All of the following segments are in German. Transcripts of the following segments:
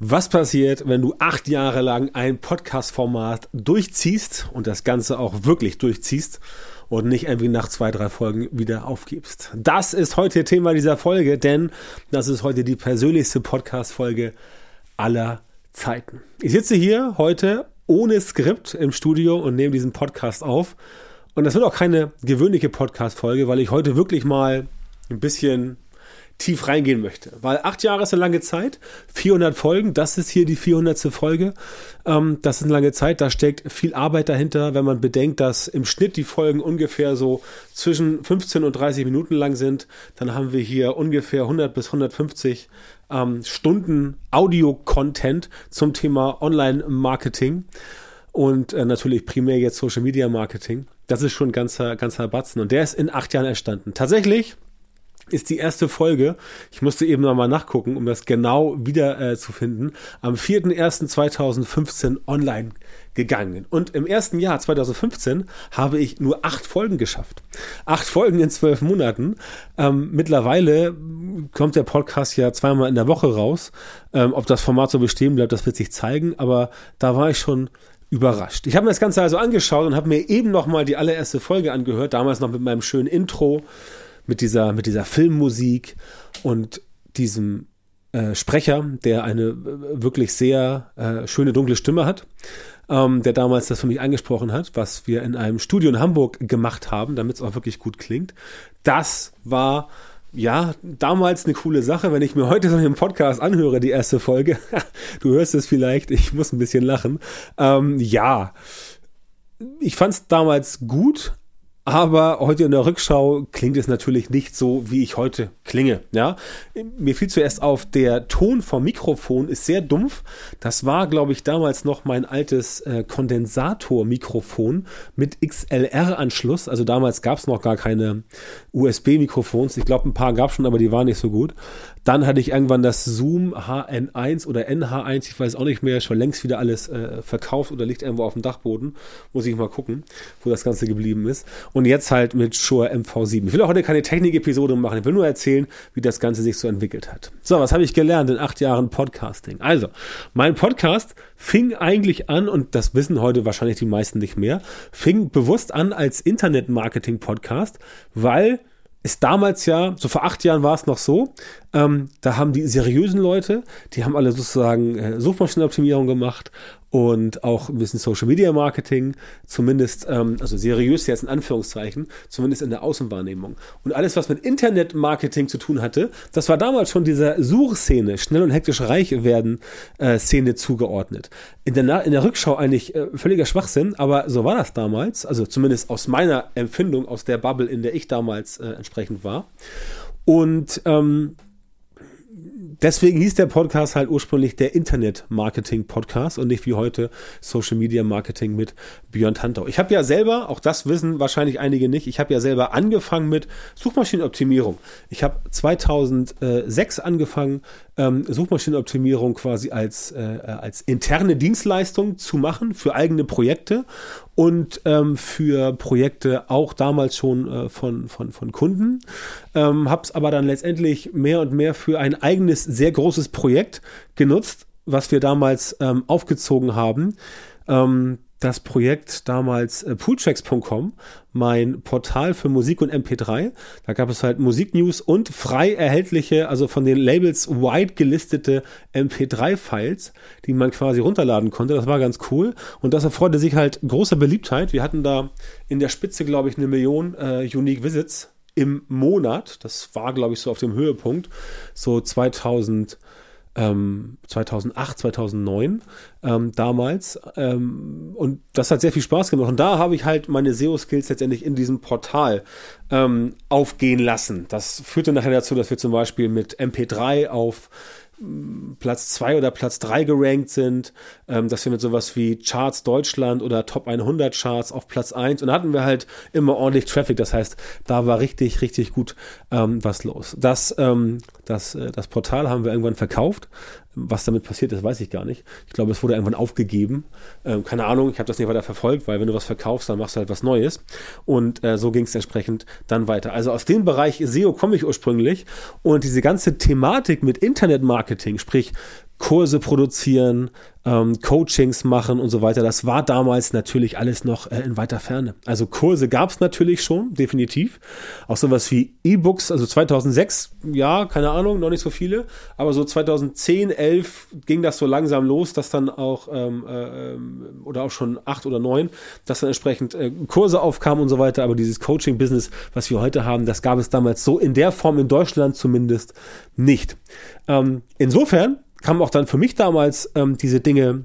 Was passiert, wenn du acht Jahre lang ein Podcast-Format durchziehst und das Ganze auch wirklich durchziehst und nicht irgendwie nach zwei, drei Folgen wieder aufgibst? Das ist heute Thema dieser Folge, denn das ist heute die persönlichste Podcast-Folge aller Zeiten. Ich sitze hier heute ohne Skript im Studio und nehme diesen Podcast auf. Und das wird auch keine gewöhnliche Podcast-Folge, weil ich heute wirklich mal ein bisschen tief reingehen möchte. Weil acht Jahre ist eine lange Zeit, 400 Folgen, das ist hier die 400. Folge. Ähm, das ist eine lange Zeit, da steckt viel Arbeit dahinter, wenn man bedenkt, dass im Schnitt die Folgen ungefähr so zwischen 15 und 30 Minuten lang sind. Dann haben wir hier ungefähr 100 bis 150 ähm, Stunden Audio-Content zum Thema Online-Marketing und äh, natürlich primär jetzt Social Media Marketing. Das ist schon ein ganzer, ganzer Batzen und der ist in acht Jahren entstanden. Tatsächlich ist die erste Folge, ich musste eben nochmal nachgucken, um das genau wieder äh, zu finden, am 4.1.2015 online gegangen. Und im ersten Jahr 2015 habe ich nur acht Folgen geschafft. Acht Folgen in zwölf Monaten. Ähm, mittlerweile kommt der Podcast ja zweimal in der Woche raus. Ähm, ob das Format so bestehen bleibt, das wird sich zeigen. Aber da war ich schon überrascht. Ich habe mir das Ganze also angeschaut und habe mir eben nochmal die allererste Folge angehört, damals noch mit meinem schönen Intro mit dieser, mit dieser Filmmusik und diesem äh, Sprecher, der eine äh, wirklich sehr äh, schöne dunkle Stimme hat, ähm, der damals das für mich eingesprochen hat, was wir in einem Studio in Hamburg gemacht haben, damit es auch wirklich gut klingt. Das war ja, damals eine coole Sache, wenn ich mir heute so einen Podcast anhöre, die erste Folge. du hörst es vielleicht, ich muss ein bisschen lachen. Ähm, ja, ich fand es damals gut, aber heute in der Rückschau klingt es natürlich nicht so, wie ich heute klinge. Ja, mir fiel zuerst auf, der Ton vom Mikrofon ist sehr dumpf. Das war, glaube ich, damals noch mein altes äh, Kondensator-Mikrofon mit XLR-Anschluss. Also damals gab es noch gar keine USB-Mikrofons. Ich glaube, ein paar gab es schon, aber die waren nicht so gut. Dann hatte ich irgendwann das Zoom HN1 oder NH1, ich weiß auch nicht mehr, schon längst wieder alles äh, verkauft oder liegt irgendwo auf dem Dachboden. Muss ich mal gucken, wo das Ganze geblieben ist. Und jetzt halt mit Shure MV7. Ich will auch heute keine Technik-Episode machen, ich will nur erzählen, wie das Ganze sich so entwickelt hat. So, was habe ich gelernt in acht Jahren Podcasting? Also, mein Podcast fing eigentlich an, und das wissen heute wahrscheinlich die meisten nicht mehr, fing bewusst an als Internet-Marketing-Podcast, weil ist damals ja, so vor acht Jahren war es noch so, ähm, da haben die seriösen Leute, die haben alle sozusagen äh, Suchmaschinenoptimierung gemacht und auch ein bisschen Social Media Marketing, zumindest, ähm, also seriös jetzt in Anführungszeichen, zumindest in der Außenwahrnehmung. Und alles, was mit Internet Marketing zu tun hatte, das war damals schon dieser Suchszene, schnell und hektisch reich werden äh, Szene zugeordnet. In der, in der Rückschau eigentlich äh, völliger Schwachsinn, aber so war das damals, also zumindest aus meiner Empfindung, aus der Bubble, in der ich damals äh, entsprechend war. Und ähm, deswegen hieß der Podcast halt ursprünglich der Internet-Marketing-Podcast und nicht wie heute Social Media Marketing mit Björn Tantau. Ich habe ja selber, auch das wissen wahrscheinlich einige nicht, ich habe ja selber angefangen mit Suchmaschinenoptimierung. Ich habe 2006 angefangen, ähm, Suchmaschinenoptimierung quasi als, äh, als interne Dienstleistung zu machen für eigene Projekte und ähm, für Projekte auch damals schon äh, von, von, von Kunden. Ähm, habe es aber dann letztendlich mehr und mehr für ein eigenes, sehr großes Projekt genutzt, was wir damals ähm, aufgezogen haben. Ähm, das Projekt damals äh, poolchecks.com, mein Portal für Musik und MP3. Da gab es halt Musiknews und frei erhältliche, also von den Labels wide gelistete MP3-Files, die man quasi runterladen konnte. Das war ganz cool und das erfreute sich halt großer Beliebtheit. Wir hatten da in der Spitze, glaube ich, eine Million äh, Unique Visits im Monat. Das war, glaube ich, so auf dem Höhepunkt, so 2000 ähm, 2008, 2009 ähm, damals. Ähm, und das hat sehr viel Spaß gemacht. Und da habe ich halt meine SEO-Skills letztendlich in diesem Portal ähm, aufgehen lassen. Das führte nachher dazu, dass wir zum Beispiel mit MP3 auf Platz 2 oder Platz 3 gerankt sind, ähm, dass wir mit sowas wie Charts Deutschland oder Top 100 Charts auf Platz 1 und da hatten wir halt immer ordentlich Traffic, das heißt, da war richtig, richtig gut ähm, was los. Das, ähm, das, äh, das Portal haben wir irgendwann verkauft, was damit passiert ist, weiß ich gar nicht. Ich glaube, es wurde irgendwann aufgegeben. Ähm, keine Ahnung, ich habe das nicht weiter verfolgt, weil wenn du was verkaufst, dann machst du halt was Neues. Und äh, so ging es entsprechend dann weiter. Also aus dem Bereich SEO komme ich ursprünglich und diese ganze Thematik mit Internetmarketing, sprich Kurse produzieren, ähm, Coachings machen und so weiter. Das war damals natürlich alles noch äh, in weiter Ferne. Also Kurse gab es natürlich schon, definitiv. Auch sowas wie E-Books, also 2006, ja, keine Ahnung, noch nicht so viele, aber so 2010, 11 ging das so langsam los, dass dann auch, ähm, äh, ähm, oder auch schon acht oder neun, dass dann entsprechend äh, Kurse aufkamen und so weiter. Aber dieses Coaching-Business, was wir heute haben, das gab es damals so in der Form in Deutschland zumindest nicht. Ähm, insofern kamen auch dann für mich damals ähm, diese Dinge,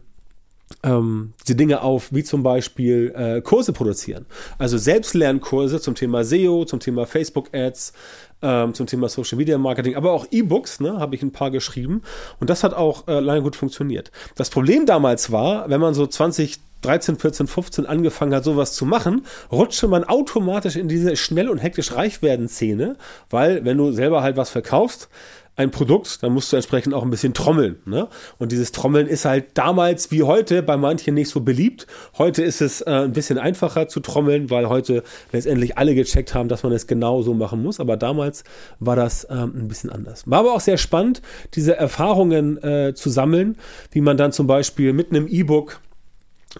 ähm, diese Dinge auf, wie zum Beispiel äh, Kurse produzieren. Also Selbstlernkurse zum Thema SEO, zum Thema Facebook-Ads, ähm, zum Thema Social Media Marketing, aber auch E-Books, ne, habe ich ein paar geschrieben. Und das hat auch äh, lange gut funktioniert. Das Problem damals war, wenn man so 20, 13, 14, 15 angefangen hat, sowas zu machen, rutschte man automatisch in diese schnell und hektisch reich werden Szene, weil wenn du selber halt was verkaufst, ein Produkt, dann musst du entsprechend auch ein bisschen trommeln. Ne? Und dieses Trommeln ist halt damals wie heute bei manchen nicht so beliebt. Heute ist es äh, ein bisschen einfacher zu trommeln, weil heute letztendlich alle gecheckt haben, dass man es genau so machen muss. Aber damals war das ähm, ein bisschen anders. War aber auch sehr spannend, diese Erfahrungen äh, zu sammeln, wie man dann zum Beispiel mit einem E-Book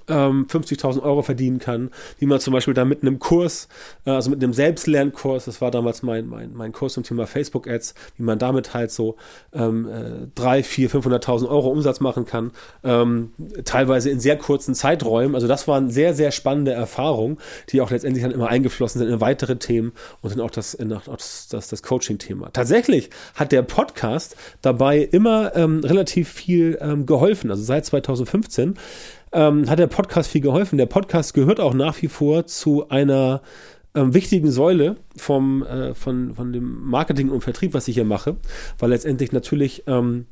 ähm, 50.000 Euro verdienen kann, wie man zum Beispiel da mit einem Kurs, äh, also mit einem Selbstlernkurs, das war damals mein, mein, mein Kurs zum Thema Facebook-Ads, wie man damit halt so ähm, äh, 3, 4, 500.000 Euro Umsatz machen kann, ähm, teilweise in sehr kurzen Zeiträumen. Also das waren sehr, sehr spannende Erfahrungen, die auch letztendlich dann immer eingeflossen sind in weitere Themen und dann auch das, auch das, das, das Coaching-Thema. Tatsächlich hat der Podcast dabei immer ähm, relativ viel ähm, geholfen. Also seit 2015 ähm, hat der Podcast viel geholfen. Der Podcast gehört auch nach wie vor zu einer ähm, wichtigen Säule vom, äh, von, von dem Marketing und Vertrieb, was ich hier mache, weil letztendlich natürlich ähm,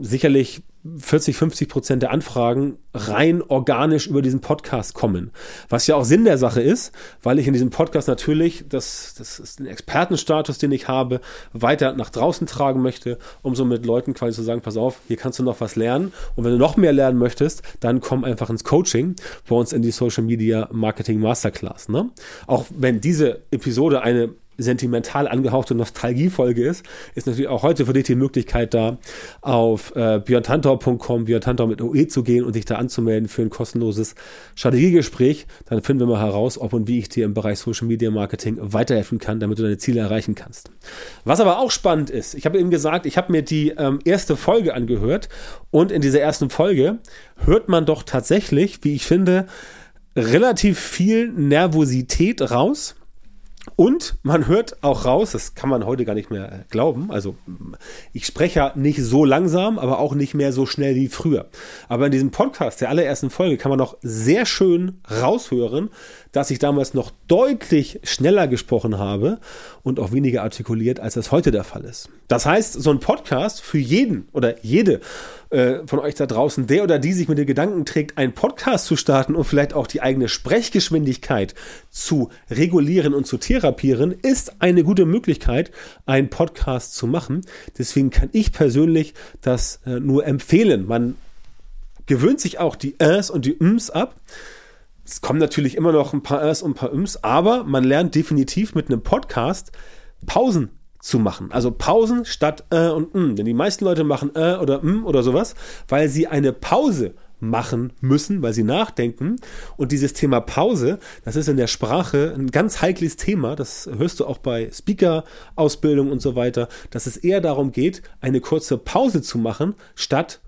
sicherlich 40, 50 Prozent der Anfragen rein organisch über diesen Podcast kommen. Was ja auch Sinn der Sache ist, weil ich in diesem Podcast natürlich, das, das ist den Expertenstatus, den ich habe, weiter nach draußen tragen möchte, um so mit Leuten quasi zu sagen, pass auf, hier kannst du noch was lernen. Und wenn du noch mehr lernen möchtest, dann komm einfach ins Coaching bei uns in die Social Media Marketing Masterclass. Ne? Auch wenn diese Episode eine sentimental angehauchte Nostalgiefolge ist, ist natürlich auch heute für dich die Möglichkeit da, auf äh, björntantor.com, björntantor mit OE zu gehen und dich da anzumelden für ein kostenloses Strategiegespräch. Dann finden wir mal heraus, ob und wie ich dir im Bereich Social Media Marketing weiterhelfen kann, damit du deine Ziele erreichen kannst. Was aber auch spannend ist, ich habe eben gesagt, ich habe mir die ähm, erste Folge angehört und in dieser ersten Folge hört man doch tatsächlich, wie ich finde, relativ viel Nervosität raus und man hört auch raus, das kann man heute gar nicht mehr äh, glauben. Also ich spreche ja nicht so langsam, aber auch nicht mehr so schnell wie früher. Aber in diesem Podcast, der allerersten Folge, kann man noch sehr schön raushören, dass ich damals noch deutlich schneller gesprochen habe und auch weniger artikuliert, als das heute der Fall ist. Das heißt, so ein Podcast für jeden oder jede äh, von euch da draußen, der oder die sich mit den Gedanken trägt, einen Podcast zu starten und vielleicht auch die eigene Sprechgeschwindigkeit zu regulieren und zu therapieren, ist eine gute Möglichkeit, einen Podcast zu machen. Deswegen kann ich persönlich das äh, nur empfehlen. Man gewöhnt sich auch die Äs und die Ms ab. Es kommen natürlich immer noch ein paar Äs und ein paar Ms, aber man lernt definitiv mit einem Podcast Pausen zu machen. Also Pausen statt äh und m. Denn die meisten Leute machen äh oder m oder sowas, weil sie eine Pause machen müssen, weil sie nachdenken. Und dieses Thema Pause, das ist in der Sprache ein ganz heikles Thema. Das hörst du auch bei Speaker-Ausbildung und so weiter, dass es eher darum geht, eine kurze Pause zu machen, statt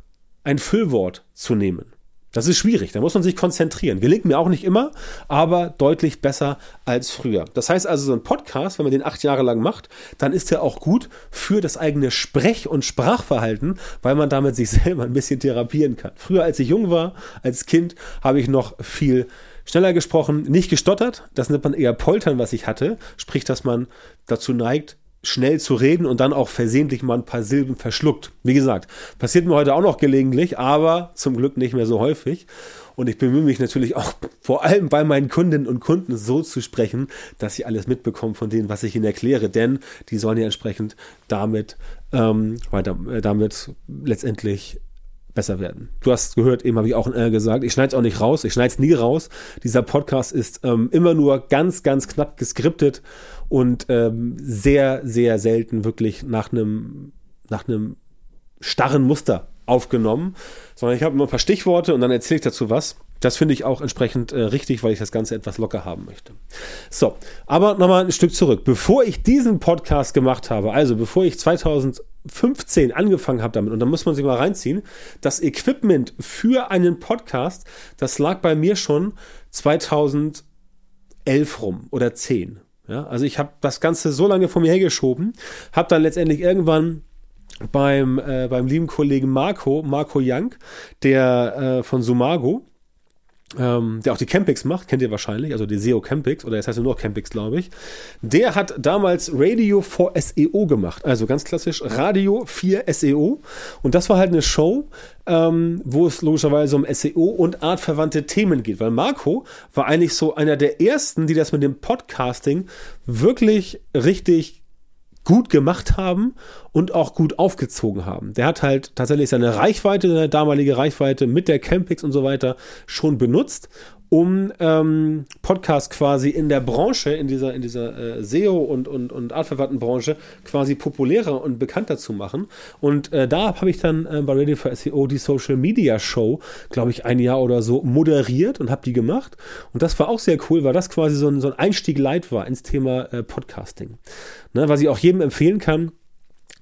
ein Füllwort zu nehmen. Das ist schwierig, da muss man sich konzentrieren. Gelingt mir auch nicht immer, aber deutlich besser als früher. Das heißt also, so ein Podcast, wenn man den acht Jahre lang macht, dann ist er auch gut für das eigene Sprech- und Sprachverhalten, weil man damit sich selber ein bisschen therapieren kann. Früher, als ich jung war, als Kind, habe ich noch viel schneller gesprochen, nicht gestottert. Das nennt man eher Poltern, was ich hatte. Sprich, dass man dazu neigt, schnell zu reden und dann auch versehentlich mal ein paar Silben verschluckt. Wie gesagt, passiert mir heute auch noch gelegentlich, aber zum Glück nicht mehr so häufig. Und ich bemühe mich natürlich auch vor allem bei meinen Kundinnen und Kunden so zu sprechen, dass sie alles mitbekommen von denen, was ich ihnen erkläre. Denn die sollen ja entsprechend damit ähm, weiter, äh, damit letztendlich besser werden. Du hast gehört, eben habe ich auch äh, gesagt, ich schneide es auch nicht raus, ich schneide es nie raus. Dieser Podcast ist ähm, immer nur ganz, ganz knapp geskriptet und ähm, sehr, sehr selten wirklich nach einem nach starren Muster aufgenommen, sondern ich habe immer ein paar Stichworte und dann erzähle ich dazu was. Das finde ich auch entsprechend äh, richtig, weil ich das Ganze etwas locker haben möchte. So, aber nochmal ein Stück zurück. Bevor ich diesen Podcast gemacht habe, also bevor ich 2015 angefangen habe damit, und da muss man sich mal reinziehen, das Equipment für einen Podcast, das lag bei mir schon 2011 rum oder 10. Ja, also ich habe das Ganze so lange vor mir hergeschoben, habe dann letztendlich irgendwann beim, äh, beim lieben Kollegen Marco, Marco Young, der äh, von Sumago, ähm, der auch die Campix macht, kennt ihr wahrscheinlich, also die SEO Campix, oder jetzt heißt er nur Campix, glaube ich. Der hat damals Radio for SEO gemacht, also ganz klassisch Radio 4 SEO. Und das war halt eine Show, ähm, wo es logischerweise um SEO und artverwandte Themen geht, weil Marco war eigentlich so einer der ersten, die das mit dem Podcasting wirklich richtig gut gemacht haben und auch gut aufgezogen haben. Der hat halt tatsächlich seine Reichweite, seine damalige Reichweite mit der Campix und so weiter schon benutzt um ähm, Podcast quasi in der Branche, in dieser, in dieser äh, SEO und, und, und artverwandten Branche quasi populärer und bekannter zu machen. Und äh, da habe ich dann äh, bei Radio for SEO die Social Media Show, glaube ich, ein Jahr oder so moderiert und habe die gemacht. Und das war auch sehr cool, weil das quasi so ein, so ein Einstieg light war ins Thema äh, Podcasting. Ne, was ich auch jedem empfehlen kann,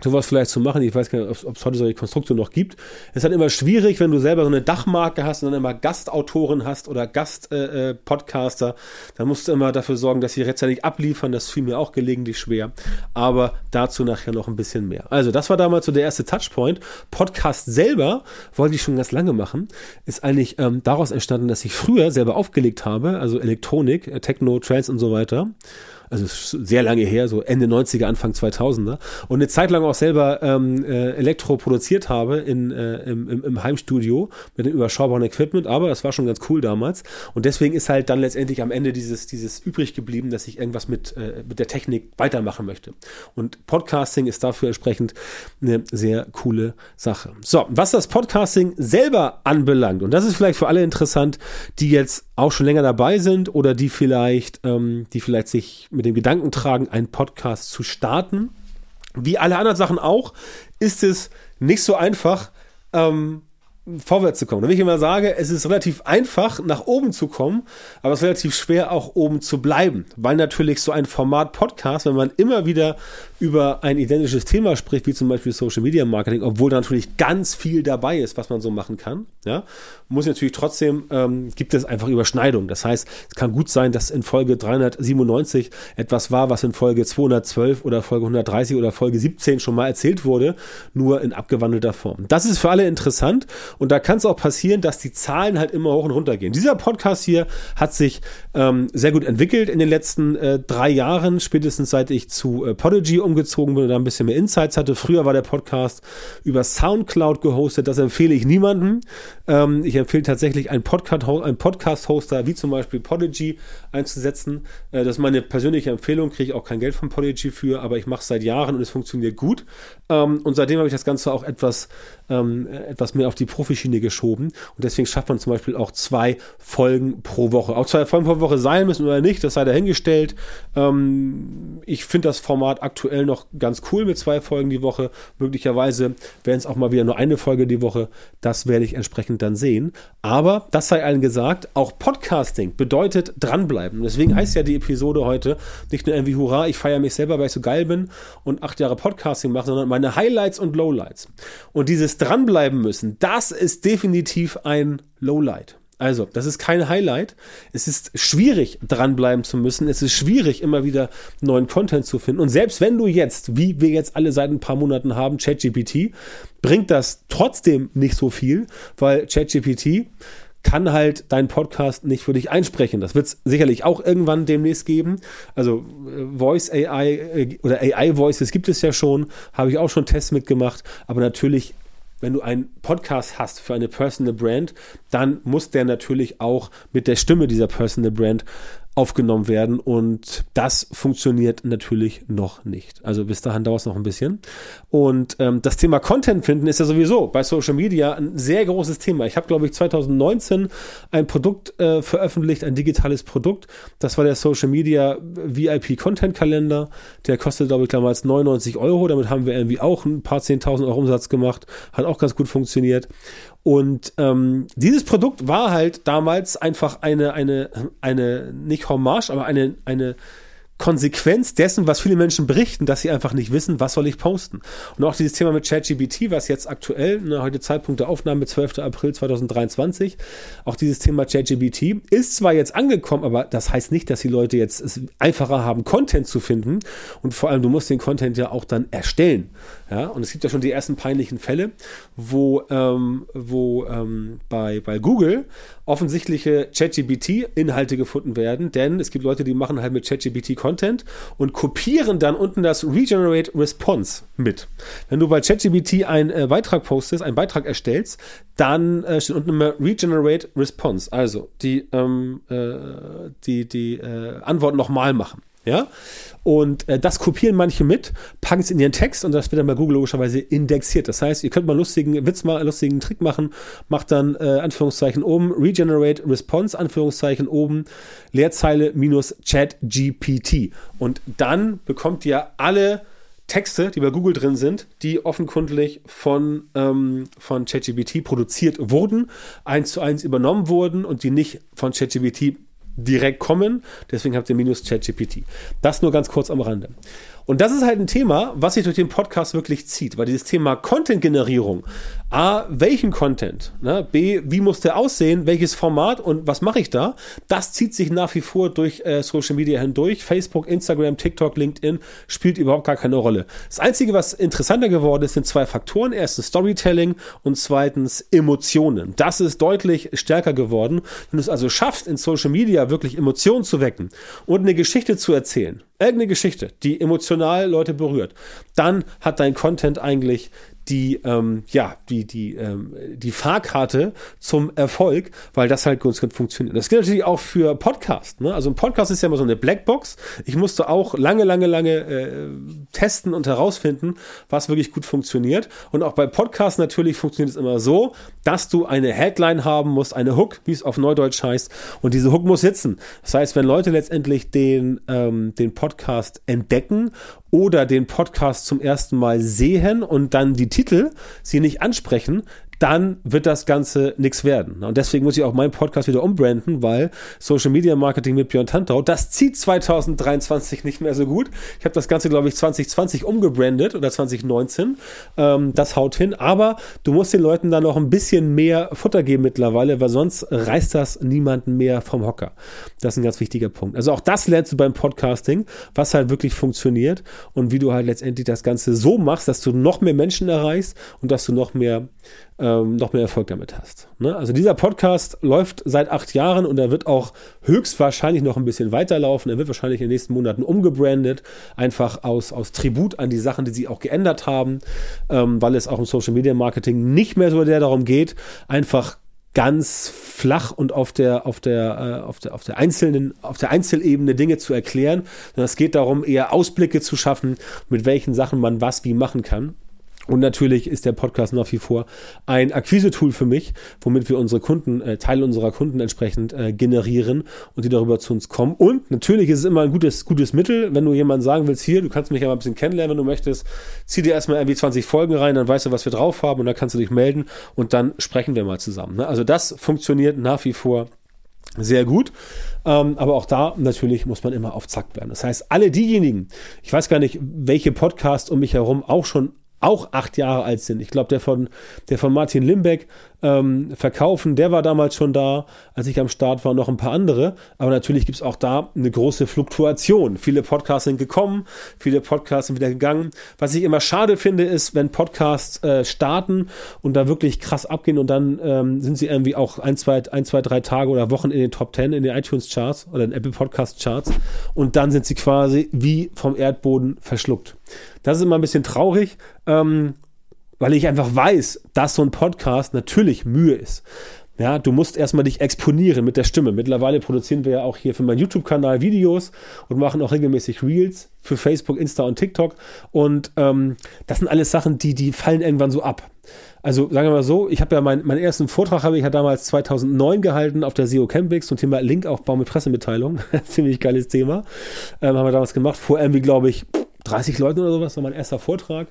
sowas vielleicht zu machen. Ich weiß gar nicht, ob es heute solche Konstrukte noch gibt. Es ist halt immer schwierig, wenn du selber so eine Dachmarke hast und dann immer Gastautoren hast oder Gastpodcaster. Äh, äh dann musst du immer dafür sorgen, dass sie rechtzeitig abliefern. Das fiel mir auch gelegentlich schwer. Aber dazu nachher noch ein bisschen mehr. Also, das war damals so der erste Touchpoint. Podcast selber wollte ich schon ganz lange machen. Ist eigentlich ähm, daraus entstanden, dass ich früher selber aufgelegt habe. Also Elektronik, äh, Techno, Trance und so weiter also sehr lange her, so Ende 90er, Anfang 2000er und eine Zeit lang auch selber ähm, äh, Elektro produziert habe in, äh, im, im Heimstudio mit dem überschaubaren Equipment, aber das war schon ganz cool damals. Und deswegen ist halt dann letztendlich am Ende dieses, dieses übrig geblieben, dass ich irgendwas mit, äh, mit der Technik weitermachen möchte. Und Podcasting ist dafür entsprechend eine sehr coole Sache. So, was das Podcasting selber anbelangt und das ist vielleicht für alle interessant, die jetzt auch schon länger dabei sind oder die vielleicht, ähm, die vielleicht sich mit dem Gedanken tragen, einen Podcast zu starten. Wie alle anderen Sachen auch, ist es nicht so einfach, ähm, vorwärts zu kommen. Und wenn ich immer sage, es ist relativ einfach, nach oben zu kommen, aber es ist relativ schwer, auch oben zu bleiben, weil natürlich so ein Format Podcast, wenn man immer wieder über ein identisches Thema spricht, wie zum Beispiel Social Media Marketing, obwohl da natürlich ganz viel dabei ist, was man so machen kann, ja, muss natürlich trotzdem, ähm, gibt es einfach Überschneidungen. Das heißt, es kann gut sein, dass in Folge 397 etwas war, was in Folge 212 oder Folge 130 oder Folge 17 schon mal erzählt wurde, nur in abgewandelter Form. Das ist für alle interessant und da kann es auch passieren, dass die Zahlen halt immer hoch und runter gehen. Dieser Podcast hier hat sich ähm, sehr gut entwickelt in den letzten äh, drei Jahren, spätestens seit ich zu äh, Podigy umgezogen bin und da ein bisschen mehr Insights hatte. Früher war der Podcast über Soundcloud gehostet, das empfehle ich niemandem. Ähm, ich empfehle tatsächlich einen Podcast-Hoster Podcast wie zum Beispiel Podigy einzusetzen. Äh, das ist meine persönliche Empfehlung, kriege ich auch kein Geld von Podigy für, aber ich mache es seit Jahren und es funktioniert gut. Ähm, und seitdem habe ich das Ganze auch etwas, ähm, etwas mehr auf die Profischiene geschoben. Und deswegen schafft man zum Beispiel auch zwei Folgen pro Woche. Auch zwei Folgen pro Woche sein müssen oder nicht, das sei dahingestellt. Ähm, ich finde das Format aktuell noch ganz cool mit zwei Folgen die Woche. Möglicherweise werden es auch mal wieder nur eine Folge die Woche. Das werde ich entsprechend dann sehen. Aber das sei allen gesagt, auch Podcasting bedeutet dranbleiben. Deswegen heißt ja die Episode heute nicht nur irgendwie Hurra, ich feiere mich selber, weil ich so geil bin und acht Jahre Podcasting mache, sondern meine Highlights und Lowlights. Und dieses dranbleiben müssen, das ist definitiv ein Lowlight. Also, das ist kein Highlight. Es ist schwierig, dranbleiben zu müssen. Es ist schwierig, immer wieder neuen Content zu finden. Und selbst wenn du jetzt, wie wir jetzt alle seit ein paar Monaten haben, ChatGPT, bringt das trotzdem nicht so viel, weil ChatGPT kann halt deinen Podcast nicht für dich einsprechen. Das wird es sicherlich auch irgendwann demnächst geben. Also äh, Voice AI äh, oder AI Voices gibt es ja schon, habe ich auch schon Tests mitgemacht, aber natürlich wenn du einen Podcast hast für eine Personal Brand, dann muss der natürlich auch mit der Stimme dieser Personal Brand aufgenommen werden und das funktioniert natürlich noch nicht. Also bis dahin dauert es noch ein bisschen. Und ähm, das Thema Content finden ist ja sowieso bei Social Media ein sehr großes Thema. Ich habe, glaube ich, 2019 ein Produkt äh, veröffentlicht, ein digitales Produkt. Das war der Social Media VIP Content Kalender. Der kostet, glaube ich, damals 99 Euro. Damit haben wir irgendwie auch ein paar 10.000 Euro Umsatz gemacht. Hat auch ganz gut funktioniert. Und ähm, dieses Produkt war halt damals einfach eine, eine, eine, nicht Hommage, aber eine, eine Konsequenz dessen, was viele Menschen berichten, dass sie einfach nicht wissen, was soll ich posten. Und auch dieses Thema mit ChatGPT, was jetzt aktuell, ne, heute Zeitpunkt der Aufnahme, 12. April 2023, auch dieses Thema ChatGPT ist zwar jetzt angekommen, aber das heißt nicht, dass die Leute jetzt es einfacher haben, Content zu finden. Und vor allem, du musst den Content ja auch dann erstellen. Ja, und es gibt ja schon die ersten peinlichen Fälle, wo, ähm, wo ähm, bei, bei Google offensichtliche ChatGPT-Inhalte gefunden werden, denn es gibt Leute, die machen halt mit ChatGPT Content und kopieren dann unten das Regenerate Response mit. Wenn du bei ChatGPT einen äh, Beitrag postest, einen Beitrag erstellst, dann äh, steht unten immer Regenerate Response, also die, ähm, äh, die, die äh, Antwort nochmal machen. Ja, und äh, das kopieren manche mit, packen es in ihren Text und das wird dann bei Google logischerweise indexiert. Das heißt, ihr könnt mal lustigen Witz mal, lustigen Trick machen, macht dann äh, Anführungszeichen oben Regenerate Response, Anführungszeichen oben Leerzeile minus Chat GPT. Und dann bekommt ihr alle Texte, die bei Google drin sind, die offenkundig von, ähm, von ChatGPT produziert wurden, eins zu eins übernommen wurden und die nicht von ChatGPT direkt kommen. Deswegen habt ihr minus ChatGPT. Das nur ganz kurz am Rande. Und das ist halt ein Thema, was sich durch den Podcast wirklich zieht, weil dieses Thema Content-Generierung, A, welchen Content, ne? B, wie muss der aussehen, welches Format und was mache ich da, das zieht sich nach wie vor durch äh, Social Media hindurch. Facebook, Instagram, TikTok, LinkedIn spielt überhaupt gar keine Rolle. Das Einzige, was interessanter geworden ist, sind zwei Faktoren. Erstens Storytelling und zweitens Emotionen. Das ist deutlich stärker geworden. Wenn du es also schaffst, in Social Media wirklich Emotionen zu wecken und eine Geschichte zu erzählen, irgendeine Geschichte, die emotional Leute berührt, dann hat dein Content eigentlich die, ähm, ja, die, die, ähm, die Fahrkarte zum Erfolg, weil das halt ganz gut funktioniert. Das gilt natürlich auch für Podcast. Ne? Also ein Podcast ist ja immer so eine Blackbox. Ich musste auch lange, lange, lange äh, testen und herausfinden, was wirklich gut funktioniert. Und auch bei Podcasts natürlich funktioniert es immer so, dass du eine Headline haben musst, eine Hook, wie es auf Neudeutsch heißt. Und diese Hook muss sitzen. Das heißt, wenn Leute letztendlich den, ähm, den Podcast entdecken oder den Podcast zum ersten Mal sehen und dann die Titel sie nicht ansprechen, dann wird das Ganze nichts werden. Und deswegen muss ich auch meinen Podcast wieder umbranden, weil Social Media Marketing mit Björn Tantau, das zieht 2023 nicht mehr so gut. Ich habe das Ganze, glaube ich, 2020 umgebrandet oder 2019. Ähm, das haut hin. Aber du musst den Leuten da noch ein bisschen mehr Futter geben mittlerweile, weil sonst reißt das niemanden mehr vom Hocker. Das ist ein ganz wichtiger Punkt. Also auch das lernst du beim Podcasting, was halt wirklich funktioniert und wie du halt letztendlich das Ganze so machst, dass du noch mehr Menschen erreichst und dass du noch mehr ähm, noch mehr Erfolg damit hast. Ne? Also dieser Podcast läuft seit acht Jahren und er wird auch höchstwahrscheinlich noch ein bisschen weiterlaufen. Er wird wahrscheinlich in den nächsten Monaten umgebrandet, einfach aus, aus Tribut an die Sachen, die sie auch geändert haben, ähm, weil es auch im Social Media Marketing nicht mehr so sehr darum geht, einfach ganz flach und auf der auf der äh, auf der auf der einzelnen auf der Einzelebene Dinge zu erklären, sondern es geht darum eher Ausblicke zu schaffen, mit welchen Sachen man was wie machen kann. Und natürlich ist der Podcast nach wie vor ein Akquise-Tool für mich, womit wir unsere Kunden, äh, Teile unserer Kunden entsprechend äh, generieren und die darüber zu uns kommen. Und natürlich ist es immer ein gutes, gutes Mittel, wenn du jemandem sagen willst, hier, du kannst mich ja mal ein bisschen kennenlernen, wenn du möchtest, zieh dir erstmal irgendwie 20 Folgen rein, dann weißt du, was wir drauf haben und dann kannst du dich melden und dann sprechen wir mal zusammen. Ne? Also das funktioniert nach wie vor sehr gut. Ähm, aber auch da natürlich muss man immer auf Zack bleiben. Das heißt, alle diejenigen, ich weiß gar nicht, welche Podcasts um mich herum auch schon auch acht Jahre alt sind. Ich glaube, der von, der von Martin Limbeck ähm, verkaufen, der war damals schon da, als ich am Start war, noch ein paar andere. Aber natürlich gibt es auch da eine große Fluktuation. Viele Podcasts sind gekommen, viele Podcasts sind wieder gegangen. Was ich immer schade finde, ist, wenn Podcasts äh, starten und da wirklich krass abgehen und dann ähm, sind sie irgendwie auch ein zwei, ein, zwei, drei Tage oder Wochen in den Top Ten, in den iTunes Charts oder in Apple Podcast Charts und dann sind sie quasi wie vom Erdboden verschluckt. Das ist immer ein bisschen traurig, ähm, weil ich einfach weiß, dass so ein Podcast natürlich Mühe ist. Ja, du musst erstmal dich exponieren mit der Stimme. Mittlerweile produzieren wir ja auch hier für meinen YouTube-Kanal Videos und machen auch regelmäßig Reels für Facebook, Insta und TikTok. Und ähm, das sind alles Sachen, die, die fallen irgendwann so ab. Also sagen wir mal so, ich habe ja mein, meinen ersten Vortrag habe ich ja damals 2009 gehalten auf der SEO Campix zum Thema Linkaufbau mit Pressemitteilung. Ziemlich geiles Thema. Ähm, haben wir damals gemacht. Vor irgendwie, glaube ich, 30 Leuten oder sowas, war mein erster Vortrag.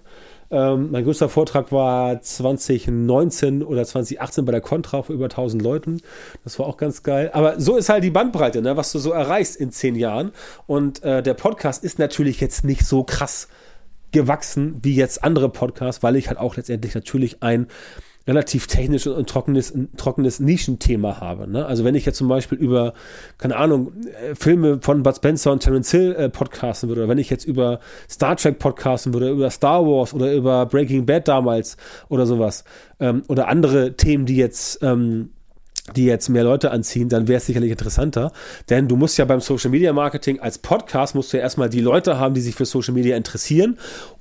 Ähm, mein größter Vortrag war 2019 oder 2018 bei der Contra vor über 1000 Leuten. Das war auch ganz geil. Aber so ist halt die Bandbreite, ne, was du so erreichst in zehn Jahren. Und äh, der Podcast ist natürlich jetzt nicht so krass gewachsen wie jetzt andere Podcasts, weil ich halt auch letztendlich natürlich ein relativ technisches und trockenes, trockenes Nischenthema habe. Ne? Also wenn ich jetzt zum Beispiel über, keine Ahnung, äh, Filme von Bud Spencer und Terence Hill äh, podcasten würde, oder wenn ich jetzt über Star Trek podcasten würde, über Star Wars oder über Breaking Bad damals oder sowas, ähm, oder andere Themen, die jetzt ähm, die jetzt mehr Leute anziehen, dann wäre es sicherlich interessanter. Denn du musst ja beim Social Media Marketing als Podcast musst du ja erstmal die Leute haben, die sich für Social Media interessieren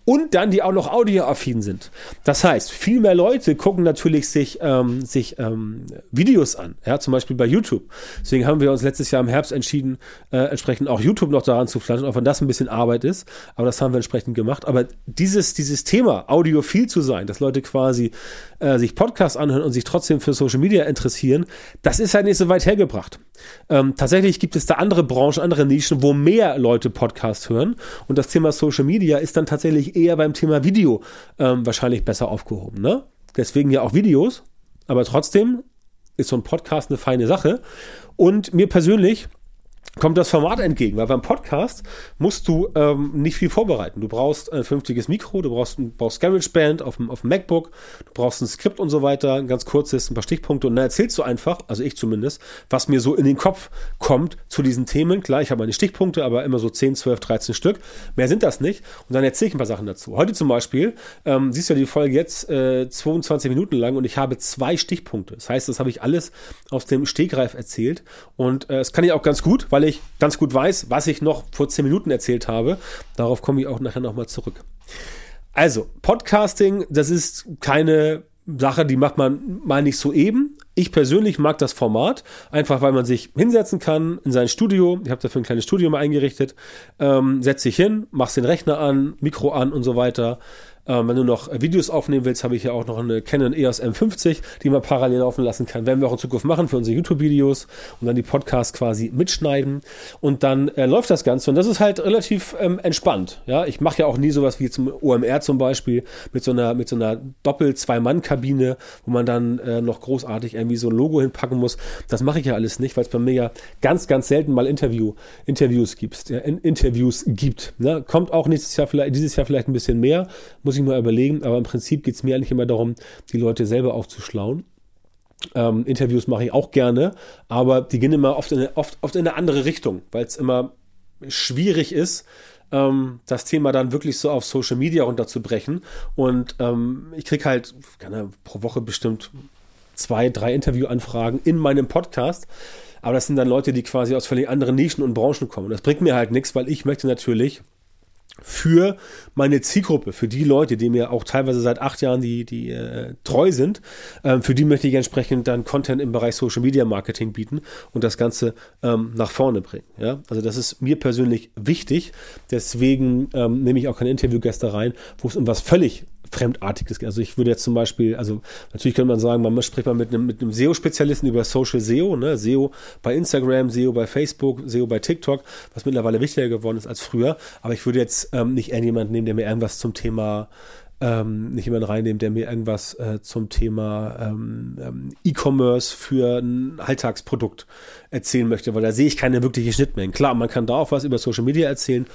und dann die auch noch audioaffin sind. Das heißt, viel mehr Leute gucken natürlich sich, ähm, sich ähm, Videos an, ja, zum Beispiel bei YouTube. Deswegen haben wir uns letztes Jahr im Herbst entschieden, äh, entsprechend auch YouTube noch daran zu pflanzen, auch wenn das ein bisschen Arbeit ist, aber das haben wir entsprechend gemacht. Aber dieses, dieses Thema, audiophil zu sein, dass Leute quasi äh, sich Podcasts anhören und sich trotzdem für Social Media interessieren, das ist halt nicht so weit hergebracht. Ähm, tatsächlich gibt es da andere Branchen, andere Nischen, wo mehr Leute Podcasts hören und das Thema Social Media ist dann tatsächlich eher beim Thema Video ähm, wahrscheinlich besser aufgehoben. Ne? Deswegen ja auch Videos, aber trotzdem ist so ein Podcast eine feine Sache. Und mir persönlich kommt das Format entgegen, weil beim Podcast musst du ähm, nicht viel vorbereiten. Du brauchst ein vernünftiges Mikro, du brauchst, ein, brauchst GarageBand auf dem, auf dem MacBook, du brauchst ein Skript und so weiter, ein ganz kurzes, ein paar Stichpunkte und dann erzählst du einfach, also ich zumindest, was mir so in den Kopf kommt zu diesen Themen. Klar, ich habe meine Stichpunkte, aber immer so 10, 12, 13 Stück. Mehr sind das nicht und dann erzähle ich ein paar Sachen dazu. Heute zum Beispiel, ähm, siehst du ja die Folge jetzt äh, 22 Minuten lang und ich habe zwei Stichpunkte. Das heißt, das habe ich alles aus dem Stegreif erzählt und äh, das kann ich auch ganz gut, weil ich ich ganz gut weiß, was ich noch vor zehn Minuten erzählt habe. Darauf komme ich auch nachher nochmal zurück. Also, Podcasting, das ist keine Sache, die macht man mal nicht so eben. Ich persönlich mag das Format, einfach weil man sich hinsetzen kann in sein Studio. Ich habe dafür ein kleines Studio mal eingerichtet. Ähm, setz dich hin, machst den Rechner an, Mikro an und so weiter. Ähm, wenn du noch Videos aufnehmen willst, habe ich ja auch noch eine Canon EOS M50, die man parallel laufen lassen kann. Werden wir auch in Zukunft machen für unsere YouTube-Videos und dann die Podcasts quasi mitschneiden. Und dann äh, läuft das Ganze. Und das ist halt relativ ähm, entspannt. Ja, ich mache ja auch nie sowas wie zum OMR zum Beispiel mit so einer, mit so einer Doppel-Zwei-Mann-Kabine, wo man dann äh, noch großartig irgendwie so ein Logo hinpacken muss. Das mache ich ja alles nicht, weil es bei mir ja ganz, ganz selten mal Interview, Interviews gibt. Ja, Interviews gibt. Ne? Kommt auch nächstes Jahr vielleicht, dieses Jahr vielleicht ein bisschen mehr. Muss ich mal überlegen, aber im Prinzip geht es mir eigentlich immer darum, die Leute selber aufzuschlauen. Ähm, Interviews mache ich auch gerne, aber die gehen immer oft in eine, oft, oft in eine andere Richtung, weil es immer schwierig ist, ähm, das Thema dann wirklich so auf Social Media runterzubrechen. Und ähm, ich kriege halt gerne pro Woche bestimmt zwei, drei Interviewanfragen in meinem Podcast. Aber das sind dann Leute, die quasi aus völlig anderen Nischen und Branchen kommen. Das bringt mir halt nichts, weil ich möchte natürlich für meine Zielgruppe, für die Leute, die mir auch teilweise seit acht Jahren die, die äh, treu sind, ähm, für die möchte ich entsprechend dann Content im Bereich Social Media Marketing bieten und das Ganze ähm, nach vorne bringen. Ja? Also das ist mir persönlich wichtig. Deswegen ähm, nehme ich auch keine Interviewgäste rein, wo es um was völlig Fremdartiges. Also ich würde jetzt zum Beispiel, also natürlich könnte man sagen, man spricht mal mit einem, mit einem SEO-Spezialisten über Social SEO, ne? SEO bei Instagram, SEO bei Facebook, SEO bei TikTok, was mittlerweile wichtiger geworden ist als früher. Aber ich würde jetzt ähm, nicht irgendjemanden nehmen, der mir irgendwas zum Thema ähm, nicht jemanden reinnehmen, der mir irgendwas äh, zum Thema ähm, ähm, E-Commerce für ein Alltagsprodukt erzählen möchte, weil da sehe ich keine wirkliche Schnittmengen. Klar, man kann da auch was über Social Media erzählen,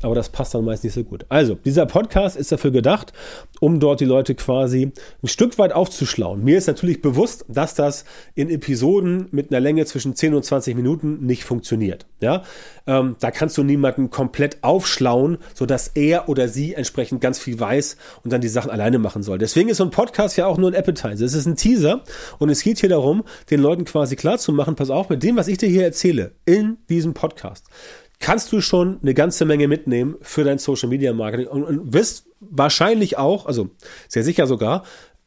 aber das passt dann meist nicht so gut. Also, dieser Podcast ist dafür gedacht, um dort die Leute quasi ein Stück weit aufzuschlauen. Mir ist natürlich bewusst, dass das in Episoden mit einer Länge zwischen 10 und 20 Minuten nicht funktioniert. Ja, ähm, da kannst du niemanden komplett aufschlauen, sodass er oder sie entsprechend ganz viel weiß und dann die Sachen alleine machen soll. Deswegen ist so ein Podcast ja auch nur ein Appetizer. Es ist ein Teaser und es geht hier darum, den Leuten quasi klar zu machen, pass auf, mit dem, was ich dir hier erzähle, in diesem Podcast, kannst du schon eine ganze Menge mitnehmen für dein Social Media Marketing und, und wirst wahrscheinlich auch, also sehr sicher sogar,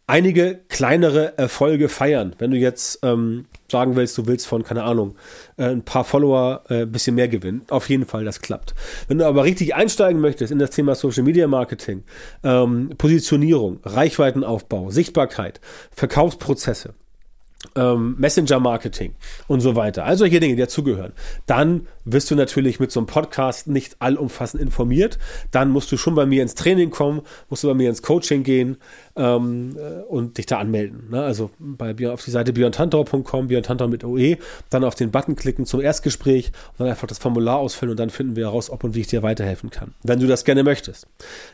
einige kleinere Erfolge feiern. Wenn du jetzt ähm, sagen willst, du willst von, keine Ahnung, äh, ein paar Follower äh, ein bisschen mehr gewinnen, auf jeden Fall, das klappt. Wenn du aber richtig einsteigen möchtest in das Thema Social Media Marketing, ähm, Positionierung, Reichweitenaufbau, Sichtbarkeit, Verkaufsprozesse, ähm, Messenger-Marketing und so weiter. Also solche Dinge, die dazugehören. Dann wirst du natürlich mit so einem Podcast nicht allumfassend informiert. Dann musst du schon bei mir ins Training kommen, musst du bei mir ins Coaching gehen ähm, äh, und dich da anmelden. Ne? Also bei auf die Seite björntantor.com, björntantor mit OE, dann auf den Button klicken zum Erstgespräch und dann einfach das Formular ausfüllen und dann finden wir heraus, ob und wie ich dir weiterhelfen kann. Wenn du das gerne möchtest.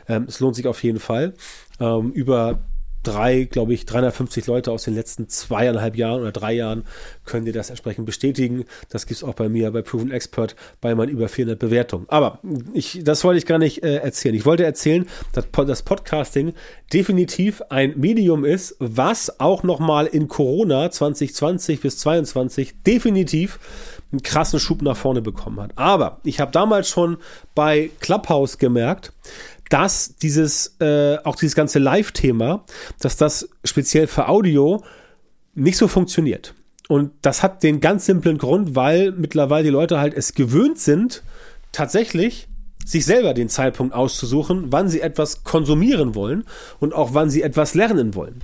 Ähm, es lohnt sich auf jeden Fall. Ähm, über drei, glaube ich, 350 Leute aus den letzten zweieinhalb Jahren oder drei Jahren können dir das entsprechend bestätigen. Das gibt's auch bei mir bei Proven Expert bei meinen über 400 Bewertungen. Aber ich, das wollte ich gar nicht äh, erzählen. Ich wollte erzählen, dass das Podcasting definitiv ein Medium ist, was auch nochmal in Corona 2020 bis 2022 definitiv einen krassen Schub nach vorne bekommen hat. Aber ich habe damals schon bei Clubhouse gemerkt, dass dieses, äh, auch dieses ganze Live-Thema, dass das speziell für Audio nicht so funktioniert. Und das hat den ganz simplen Grund, weil mittlerweile die Leute halt es gewöhnt sind, tatsächlich sich selber den Zeitpunkt auszusuchen, wann sie etwas konsumieren wollen und auch wann sie etwas lernen wollen.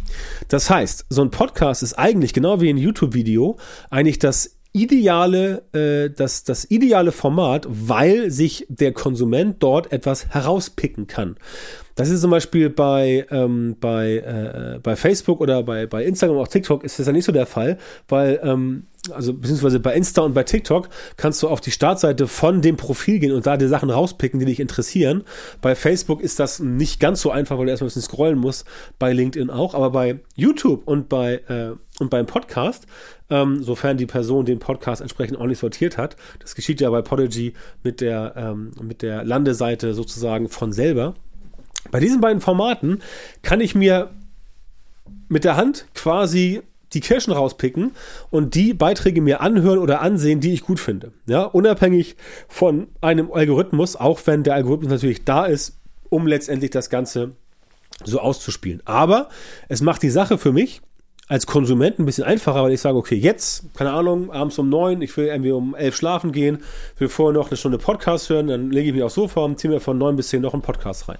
Das heißt, so ein Podcast ist eigentlich genau wie ein YouTube-Video eigentlich das ideale, äh, das, das ideale Format, weil sich der Konsument dort etwas herauspicken kann. Das ist zum Beispiel bei, ähm, bei, äh, bei Facebook oder bei, bei Instagram, auch TikTok ist das ja nicht so der Fall, weil, ähm, also beziehungsweise bei Insta und bei TikTok kannst du auf die Startseite von dem Profil gehen und da die Sachen rauspicken, die dich interessieren. Bei Facebook ist das nicht ganz so einfach, weil du erstmal ein bisschen scrollen musst, bei LinkedIn auch, aber bei YouTube und bei äh, und beim Podcast, ähm, sofern die Person den Podcast entsprechend ordentlich sortiert hat, das geschieht ja bei Podigy mit der, ähm, mit der Landeseite sozusagen von selber, bei diesen beiden Formaten kann ich mir mit der Hand quasi die Kirschen rauspicken und die Beiträge mir anhören oder ansehen, die ich gut finde. Ja, unabhängig von einem Algorithmus, auch wenn der Algorithmus natürlich da ist, um letztendlich das Ganze so auszuspielen. Aber es macht die Sache für mich als Konsument ein bisschen einfacher, weil ich sage, okay, jetzt, keine Ahnung, abends um neun, ich will irgendwie um elf schlafen gehen, will vorher noch eine Stunde Podcast hören, dann lege ich mich aufs Sofa und ziehe mir von neun bis zehn noch einen Podcast rein.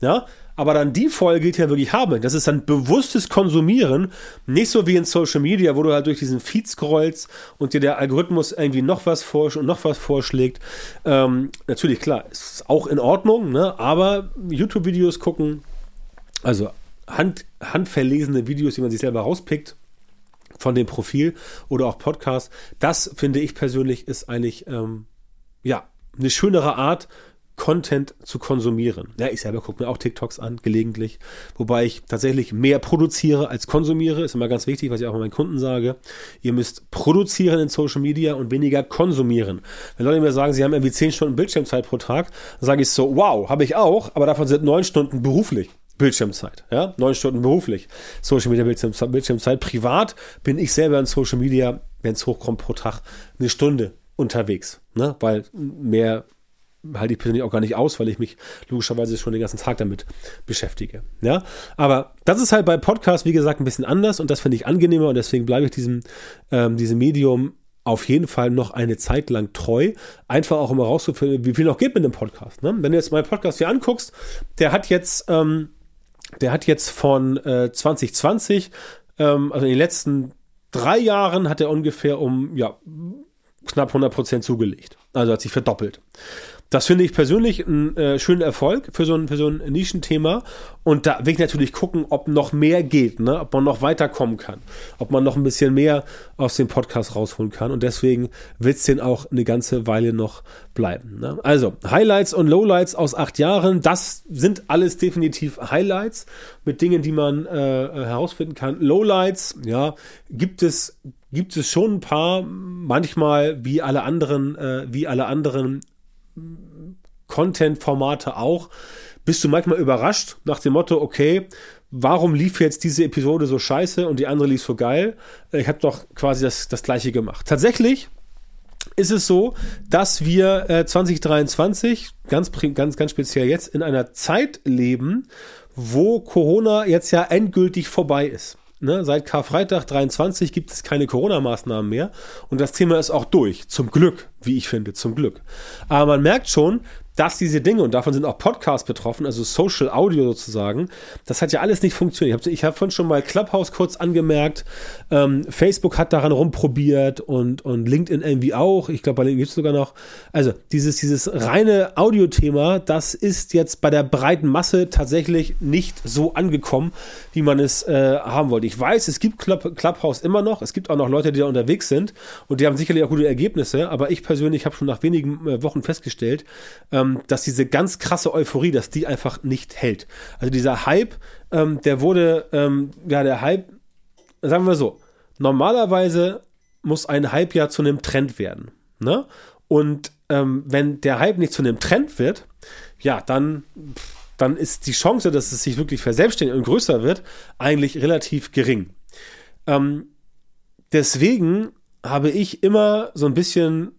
Ja, aber dann die Folge, die ich ja wirklich habe, das ist dann bewusstes Konsumieren, nicht so wie in Social Media, wo du halt durch diesen Feed scrollst und dir der Algorithmus irgendwie noch was vorschlägt und noch was vorschlägt. Ähm, natürlich, klar, ist auch in Ordnung, ne? aber YouTube-Videos gucken, also hand, handverlesene Videos, die man sich selber rauspickt von dem Profil oder auch Podcast. Das finde ich persönlich ist eigentlich ähm, ja eine schönere Art, Content zu konsumieren. Ja, ich selber gucke mir auch TikToks an, gelegentlich, wobei ich tatsächlich mehr produziere als konsumiere. Ist immer ganz wichtig, was ich auch meinen Kunden sage. Ihr müsst produzieren in Social Media und weniger konsumieren. Wenn Leute mir sagen, sie haben irgendwie 10 Stunden Bildschirmzeit pro Tag, dann sage ich so, wow, habe ich auch, aber davon sind 9 Stunden beruflich. Bildschirmzeit, ja, neun Stunden beruflich, Social Media Bildschirmzeit, Bildschirmzeit. Privat bin ich selber in Social Media, wenn es hochkommt pro Tag, eine Stunde unterwegs, ne, weil mehr halte ich persönlich auch gar nicht aus, weil ich mich logischerweise schon den ganzen Tag damit beschäftige. Ja, aber das ist halt bei Podcasts, wie gesagt, ein bisschen anders und das finde ich angenehmer und deswegen bleibe ich diesem, ähm, diesem Medium auf jeden Fall noch eine Zeit lang treu. Einfach auch immer rauszufinden, wie viel noch geht mit dem Podcast. Ne? Wenn du jetzt meinen Podcast hier anguckst, der hat jetzt ähm, der hat jetzt von äh, 2020, ähm, also in den letzten drei Jahren, hat er ungefähr um ja, knapp 100 Prozent zugelegt. Also hat sich verdoppelt. Das finde ich persönlich einen äh, schönen Erfolg für so ein, für so ein Nischenthema. Und da will ich natürlich gucken, ob noch mehr geht, ne? ob man noch weiterkommen kann, ob man noch ein bisschen mehr aus dem Podcast rausholen kann. Und deswegen wird es den auch eine ganze Weile noch bleiben. Ne? Also, Highlights und Lowlights aus acht Jahren, das sind alles definitiv Highlights mit Dingen, die man äh, herausfinden kann. Lowlights, ja, gibt es gibt es schon ein paar, manchmal wie alle anderen, äh, wie alle anderen Content-Formate auch, bist du manchmal überrascht nach dem Motto, okay, warum lief jetzt diese Episode so scheiße und die andere lief so geil? Ich habe doch quasi das, das gleiche gemacht. Tatsächlich ist es so, dass wir äh, 2023 ganz, ganz, ganz speziell jetzt in einer Zeit leben, wo Corona jetzt ja endgültig vorbei ist. Ne, seit Karfreitag 23 gibt es keine Corona-Maßnahmen mehr und das Thema ist auch durch. Zum Glück, wie ich finde, zum Glück. Aber man merkt schon, dass diese Dinge, und davon sind auch Podcasts betroffen, also Social Audio sozusagen, das hat ja alles nicht funktioniert. Ich habe hab vorhin schon mal Clubhouse kurz angemerkt, ähm, Facebook hat daran rumprobiert und, und LinkedIn irgendwie auch. Ich glaube, bei LinkedIn gibt es sogar noch. Also dieses, dieses reine Audio-Thema, das ist jetzt bei der breiten Masse tatsächlich nicht so angekommen, wie man es äh, haben wollte. Ich weiß, es gibt Club, Clubhouse immer noch, es gibt auch noch Leute, die da unterwegs sind und die haben sicherlich auch gute Ergebnisse, aber ich persönlich habe schon nach wenigen äh, Wochen festgestellt, ähm, ähm, dass diese ganz krasse Euphorie, dass die einfach nicht hält. Also dieser Hype, ähm, der wurde, ähm, ja, der Hype, sagen wir so, normalerweise muss ein Hype ja zu einem Trend werden. Ne? Und ähm, wenn der Hype nicht zu einem Trend wird, ja, dann, dann ist die Chance, dass es sich wirklich verselbstständigt und größer wird, eigentlich relativ gering. Ähm, deswegen habe ich immer so ein bisschen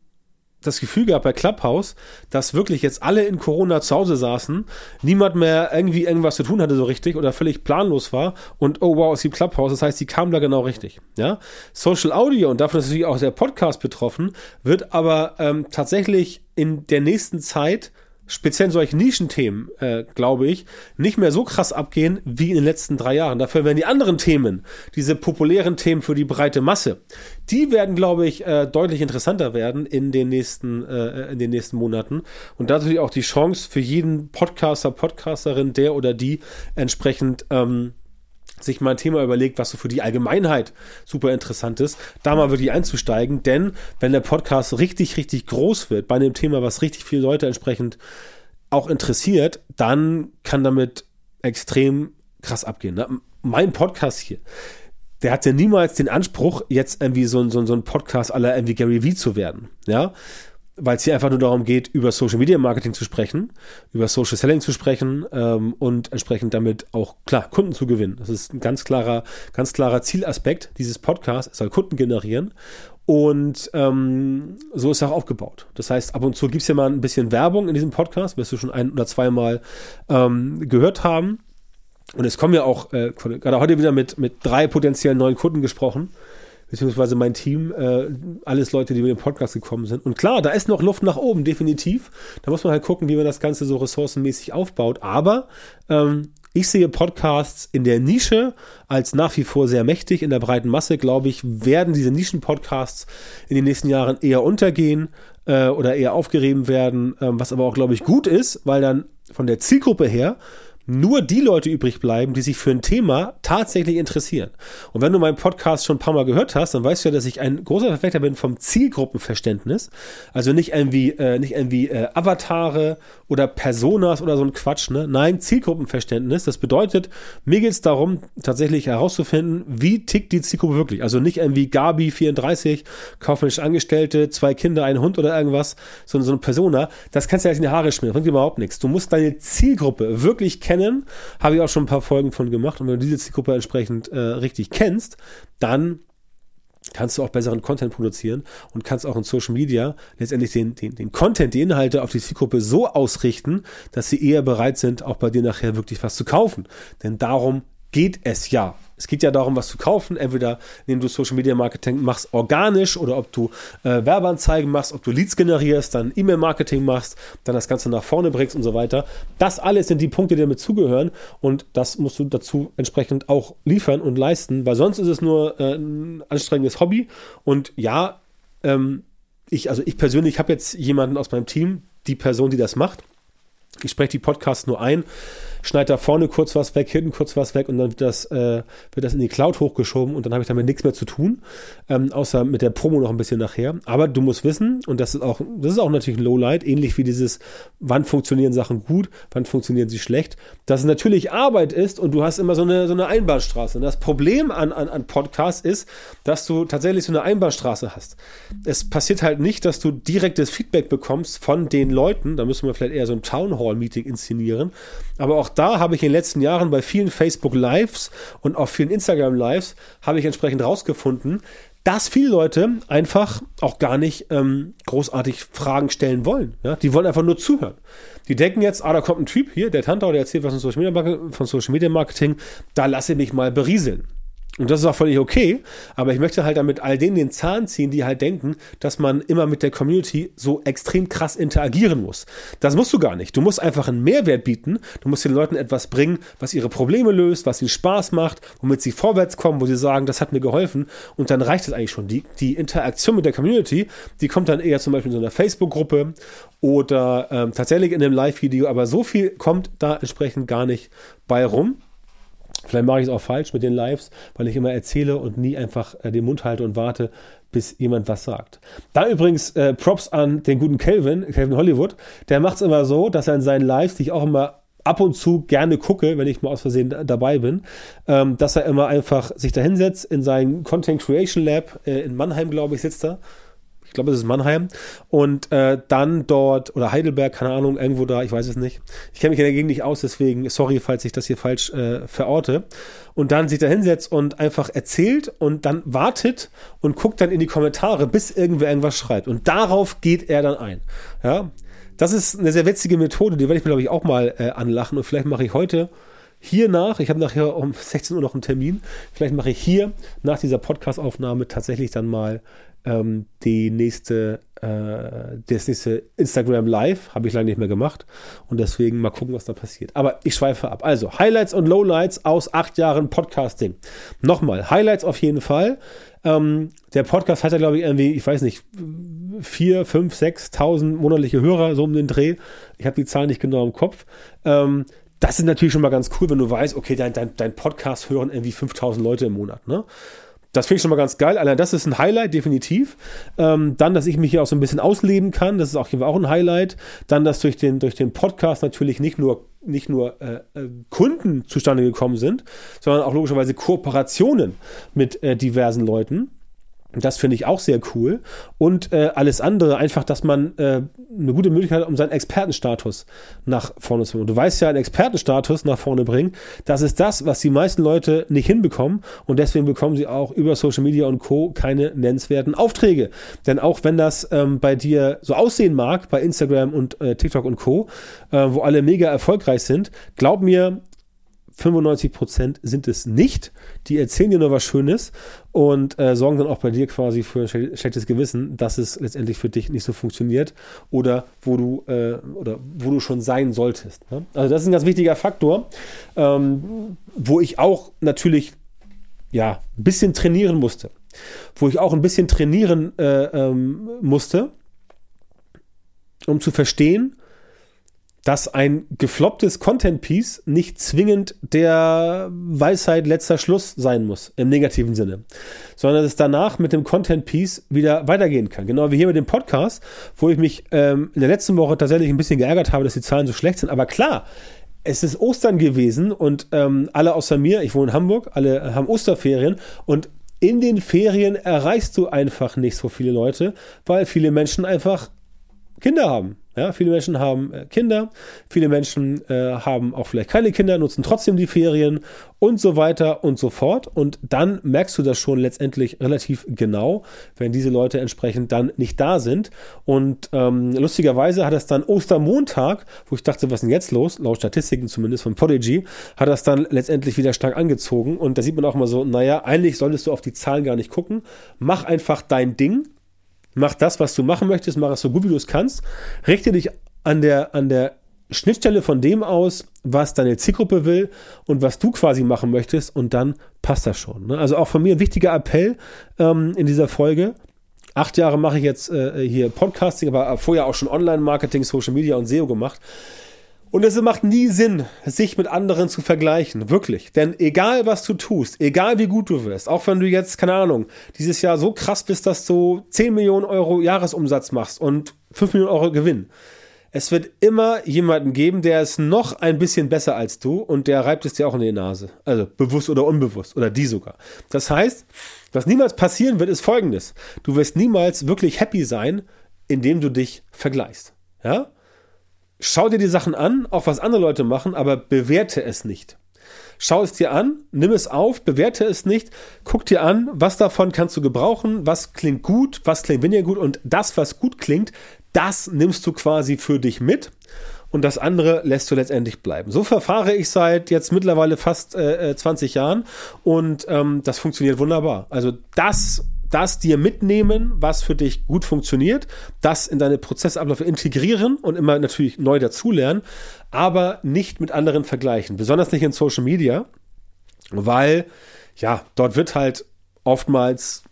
das Gefühl gehabt bei Clubhouse, dass wirklich jetzt alle in Corona zu Hause saßen, niemand mehr irgendwie irgendwas zu tun hatte so richtig oder völlig planlos war und oh wow, es gibt Clubhouse, das heißt, die kamen da genau richtig. Ja, Social Audio und davon ist natürlich auch der Podcast betroffen, wird aber ähm, tatsächlich in der nächsten Zeit speziell in solchen Nischenthemen, äh, glaube ich, nicht mehr so krass abgehen wie in den letzten drei Jahren. Dafür werden die anderen Themen, diese populären Themen für die breite Masse, die werden, glaube ich, äh, deutlich interessanter werden in den nächsten, äh, in den nächsten Monaten. Und da natürlich auch die Chance für jeden Podcaster, Podcasterin, der oder die entsprechend ähm, sich mal ein Thema überlegt, was so für die Allgemeinheit super interessant ist, da mal wirklich einzusteigen. Denn wenn der Podcast richtig, richtig groß wird, bei einem Thema, was richtig viele Leute entsprechend auch interessiert, dann kann damit extrem krass abgehen. Ne? Mein Podcast hier, der hat ja niemals den Anspruch, jetzt irgendwie so, so, so ein Podcast aller irgendwie Gary Vee zu werden. Ja, weil es hier einfach nur darum geht, über Social Media Marketing zu sprechen, über Social Selling zu sprechen ähm, und entsprechend damit auch klar Kunden zu gewinnen. Das ist ein ganz klarer, ganz klarer Zielaspekt dieses Podcasts. Es soll Kunden generieren und ähm, so ist er auch aufgebaut. Das heißt, ab und zu gibt es ja mal ein bisschen Werbung in diesem Podcast, wirst du schon ein oder zweimal ähm, gehört haben. Und es kommen ja auch, äh, gerade heute wieder mit, mit drei potenziellen neuen Kunden gesprochen beziehungsweise mein Team, äh, alles Leute, die mit dem Podcast gekommen sind. Und klar, da ist noch Luft nach oben, definitiv. Da muss man halt gucken, wie man das Ganze so ressourcenmäßig aufbaut. Aber ähm, ich sehe Podcasts in der Nische als nach wie vor sehr mächtig. In der breiten Masse, glaube ich, werden diese Nischen-Podcasts in den nächsten Jahren eher untergehen äh, oder eher aufgerieben werden, äh, was aber auch, glaube ich, gut ist, weil dann von der Zielgruppe her nur die Leute übrig bleiben, die sich für ein Thema tatsächlich interessieren. Und wenn du meinen Podcast schon ein paar Mal gehört hast, dann weißt du ja, dass ich ein großer Verfechter bin vom Zielgruppenverständnis. Also nicht irgendwie, äh, nicht irgendwie äh, Avatare oder Personas oder so ein Quatsch. Ne? Nein, Zielgruppenverständnis. Das bedeutet, mir geht es darum, tatsächlich herauszufinden, wie tickt die Zielgruppe wirklich. Also nicht irgendwie Gabi 34, kaufmännische Angestellte, zwei Kinder, ein Hund oder irgendwas, sondern so eine Persona. Das kannst du ja in die Haare schmieren. Das bringt überhaupt nichts. Du musst deine Zielgruppe wirklich kennen kennen. Habe ich auch schon ein paar Folgen von gemacht. Und wenn du diese Zielgruppe entsprechend äh, richtig kennst, dann kannst du auch besseren Content produzieren und kannst auch in Social Media letztendlich den, den, den Content, die Inhalte auf die Zielgruppe so ausrichten, dass sie eher bereit sind, auch bei dir nachher wirklich was zu kaufen. Denn darum geht es ja. Es geht ja darum, was zu kaufen, entweder indem du Social Media Marketing machst organisch oder ob du äh, Werbeanzeigen machst, ob du Leads generierst, dann E-Mail Marketing machst, dann das Ganze nach vorne bringst und so weiter. Das alles sind die Punkte, die damit zugehören und das musst du dazu entsprechend auch liefern und leisten, weil sonst ist es nur äh, ein anstrengendes Hobby und ja, ähm, ich, also ich persönlich habe jetzt jemanden aus meinem Team, die Person, die das macht. Ich spreche die Podcasts nur ein schneide da vorne kurz was weg, hinten kurz was weg und dann wird das, äh, wird das in die Cloud hochgeschoben und dann habe ich damit nichts mehr zu tun, ähm, außer mit der Promo noch ein bisschen nachher. Aber du musst wissen, und das ist auch, das ist auch natürlich ein Lowlight, ähnlich wie dieses, wann funktionieren Sachen gut, wann funktionieren sie schlecht, dass es natürlich Arbeit ist und du hast immer so eine, so eine Einbahnstraße. Und das Problem an, an, an Podcasts ist, dass du tatsächlich so eine Einbahnstraße hast. Es passiert halt nicht, dass du direktes Feedback bekommst von den Leuten, da müssen wir vielleicht eher so ein Town Hall Meeting inszenieren, aber auch da habe ich in den letzten Jahren bei vielen Facebook Lives und auch vielen Instagram Lives habe ich entsprechend rausgefunden, dass viele Leute einfach auch gar nicht ähm, großartig Fragen stellen wollen. Ja? Die wollen einfach nur zuhören. Die denken jetzt, ah, da kommt ein Typ hier, der Tantau, der erzählt was von Social Media, von Social Media Marketing, da lasse ich mich mal berieseln. Und das ist auch völlig okay, aber ich möchte halt damit all denen den Zahn ziehen, die halt denken, dass man immer mit der Community so extrem krass interagieren muss. Das musst du gar nicht. Du musst einfach einen Mehrwert bieten. Du musst den Leuten etwas bringen, was ihre Probleme löst, was ihnen Spaß macht, womit sie vorwärts kommen, wo sie sagen, das hat mir geholfen. Und dann reicht es eigentlich schon. Die, die Interaktion mit der Community, die kommt dann eher zum Beispiel in so einer Facebook-Gruppe oder ähm, tatsächlich in einem Live-Video, aber so viel kommt da entsprechend gar nicht bei rum. Vielleicht mache ich es auch falsch mit den Lives, weil ich immer erzähle und nie einfach äh, den Mund halte und warte, bis jemand was sagt. Da übrigens äh, Props an den guten Calvin, Calvin Hollywood. Der macht es immer so, dass er in seinen Lives, die ich auch immer ab und zu gerne gucke, wenn ich mal aus Versehen dabei bin, ähm, dass er immer einfach sich da hinsetzt in sein Content Creation Lab äh, in Mannheim, glaube ich, sitzt er glaube, es ist Mannheim. Und äh, dann dort, oder Heidelberg, keine Ahnung, irgendwo da, ich weiß es nicht. Ich kenne mich in der Gegend nicht aus, deswegen sorry, falls ich das hier falsch äh, verorte. Und dann sich da hinsetzt und einfach erzählt und dann wartet und guckt dann in die Kommentare, bis irgendwer irgendwas schreibt. Und darauf geht er dann ein. Ja, das ist eine sehr witzige Methode, die werde ich mir, glaube ich, auch mal äh, anlachen. Und vielleicht mache ich heute hier nach, ich habe nachher um 16 Uhr noch einen Termin, vielleicht mache ich hier nach dieser Podcast-Aufnahme tatsächlich dann mal ähm, die nächste, äh, das nächste Instagram Live habe ich lange nicht mehr gemacht und deswegen mal gucken, was da passiert. Aber ich schweife ab. Also Highlights und Lowlights aus acht Jahren Podcasting. Nochmal, Highlights auf jeden Fall. Ähm, der Podcast hat ja, glaube ich, irgendwie, ich weiß nicht, vier, fünf, sechs, tausend monatliche Hörer, so um den Dreh. Ich habe die Zahl nicht genau im Kopf. Ähm, das ist natürlich schon mal ganz cool, wenn du weißt, okay, dein, dein, dein Podcast hören irgendwie 5000 Leute im Monat. Ne? Das finde ich schon mal ganz geil. Allein das ist ein Highlight, definitiv. Ähm, dann, dass ich mich hier auch so ein bisschen ausleben kann, das ist auch, auch ein Highlight. Dann, dass durch den, durch den Podcast natürlich nicht nur, nicht nur äh, äh Kunden zustande gekommen sind, sondern auch logischerweise Kooperationen mit äh, diversen Leuten. Das finde ich auch sehr cool. Und äh, alles andere, einfach, dass man äh, eine gute Möglichkeit hat, um seinen Expertenstatus nach vorne zu bringen. Du weißt ja, einen Expertenstatus nach vorne bringen, das ist das, was die meisten Leute nicht hinbekommen. Und deswegen bekommen sie auch über Social Media und Co. keine nennenswerten Aufträge. Denn auch wenn das ähm, bei dir so aussehen mag, bei Instagram und äh, TikTok und Co., äh, wo alle mega erfolgreich sind, glaub mir, 95 Prozent sind es nicht. Die erzählen dir nur was Schönes und äh, sorgen dann auch bei dir quasi für ein schlechtes Gewissen, dass es letztendlich für dich nicht so funktioniert oder wo du äh, oder wo du schon sein solltest. Ne? Also das ist ein ganz wichtiger Faktor, ähm, wo ich auch natürlich ja ein bisschen trainieren musste, wo ich auch ein bisschen trainieren äh, ähm, musste, um zu verstehen, dass ein geflopptes Content-Piece nicht zwingend der Weisheit letzter Schluss sein muss, im negativen Sinne, sondern dass es danach mit dem Content-Piece wieder weitergehen kann. Genau wie hier mit dem Podcast, wo ich mich ähm, in der letzten Woche tatsächlich ein bisschen geärgert habe, dass die Zahlen so schlecht sind. Aber klar, es ist Ostern gewesen und ähm, alle außer mir, ich wohne in Hamburg, alle haben Osterferien und in den Ferien erreichst du einfach nicht so viele Leute, weil viele Menschen einfach Kinder haben. Ja, viele Menschen haben äh, Kinder, viele Menschen äh, haben auch vielleicht keine Kinder, nutzen trotzdem die Ferien und so weiter und so fort. Und dann merkst du das schon letztendlich relativ genau, wenn diese Leute entsprechend dann nicht da sind. Und ähm, lustigerweise hat das dann Ostermontag, wo ich dachte, was ist denn jetzt los? Laut Statistiken zumindest von Podigy, hat das dann letztendlich wieder stark angezogen. Und da sieht man auch mal so, naja, eigentlich solltest du auf die Zahlen gar nicht gucken. Mach einfach dein Ding Mach das, was du machen möchtest, mach es so gut wie du es kannst. Richte dich an der, an der Schnittstelle von dem aus, was deine Zielgruppe will und was du quasi machen möchtest und dann passt das schon. Ne? Also auch von mir ein wichtiger Appell ähm, in dieser Folge. Acht Jahre mache ich jetzt äh, hier Podcasting, aber vorher auch schon Online-Marketing, Social Media und SEO gemacht. Und es macht nie Sinn, sich mit anderen zu vergleichen. Wirklich. Denn egal, was du tust, egal wie gut du wirst, auch wenn du jetzt, keine Ahnung, dieses Jahr so krass bist, dass du 10 Millionen Euro Jahresumsatz machst und 5 Millionen Euro Gewinn. Es wird immer jemanden geben, der ist noch ein bisschen besser als du und der reibt es dir auch in die Nase. Also bewusst oder unbewusst oder die sogar. Das heißt, was niemals passieren wird, ist folgendes. Du wirst niemals wirklich happy sein, indem du dich vergleichst. Ja? Schau dir die Sachen an, auch was andere Leute machen, aber bewerte es nicht. schau es dir an, nimm es auf, bewerte es nicht, guck dir an, was davon kannst du gebrauchen, was klingt gut, was klingt weniger gut und das, was gut klingt, das nimmst du quasi für dich mit und das andere lässt du letztendlich bleiben. So verfahre ich seit jetzt mittlerweile fast äh, 20 äh, Jahren und ähm, das funktioniert wunderbar. Also das das dir mitnehmen, was für dich gut funktioniert, das in deine Prozessabläufe integrieren und immer natürlich neu dazulernen, aber nicht mit anderen vergleichen. Besonders nicht in Social Media, weil ja, dort wird halt oftmals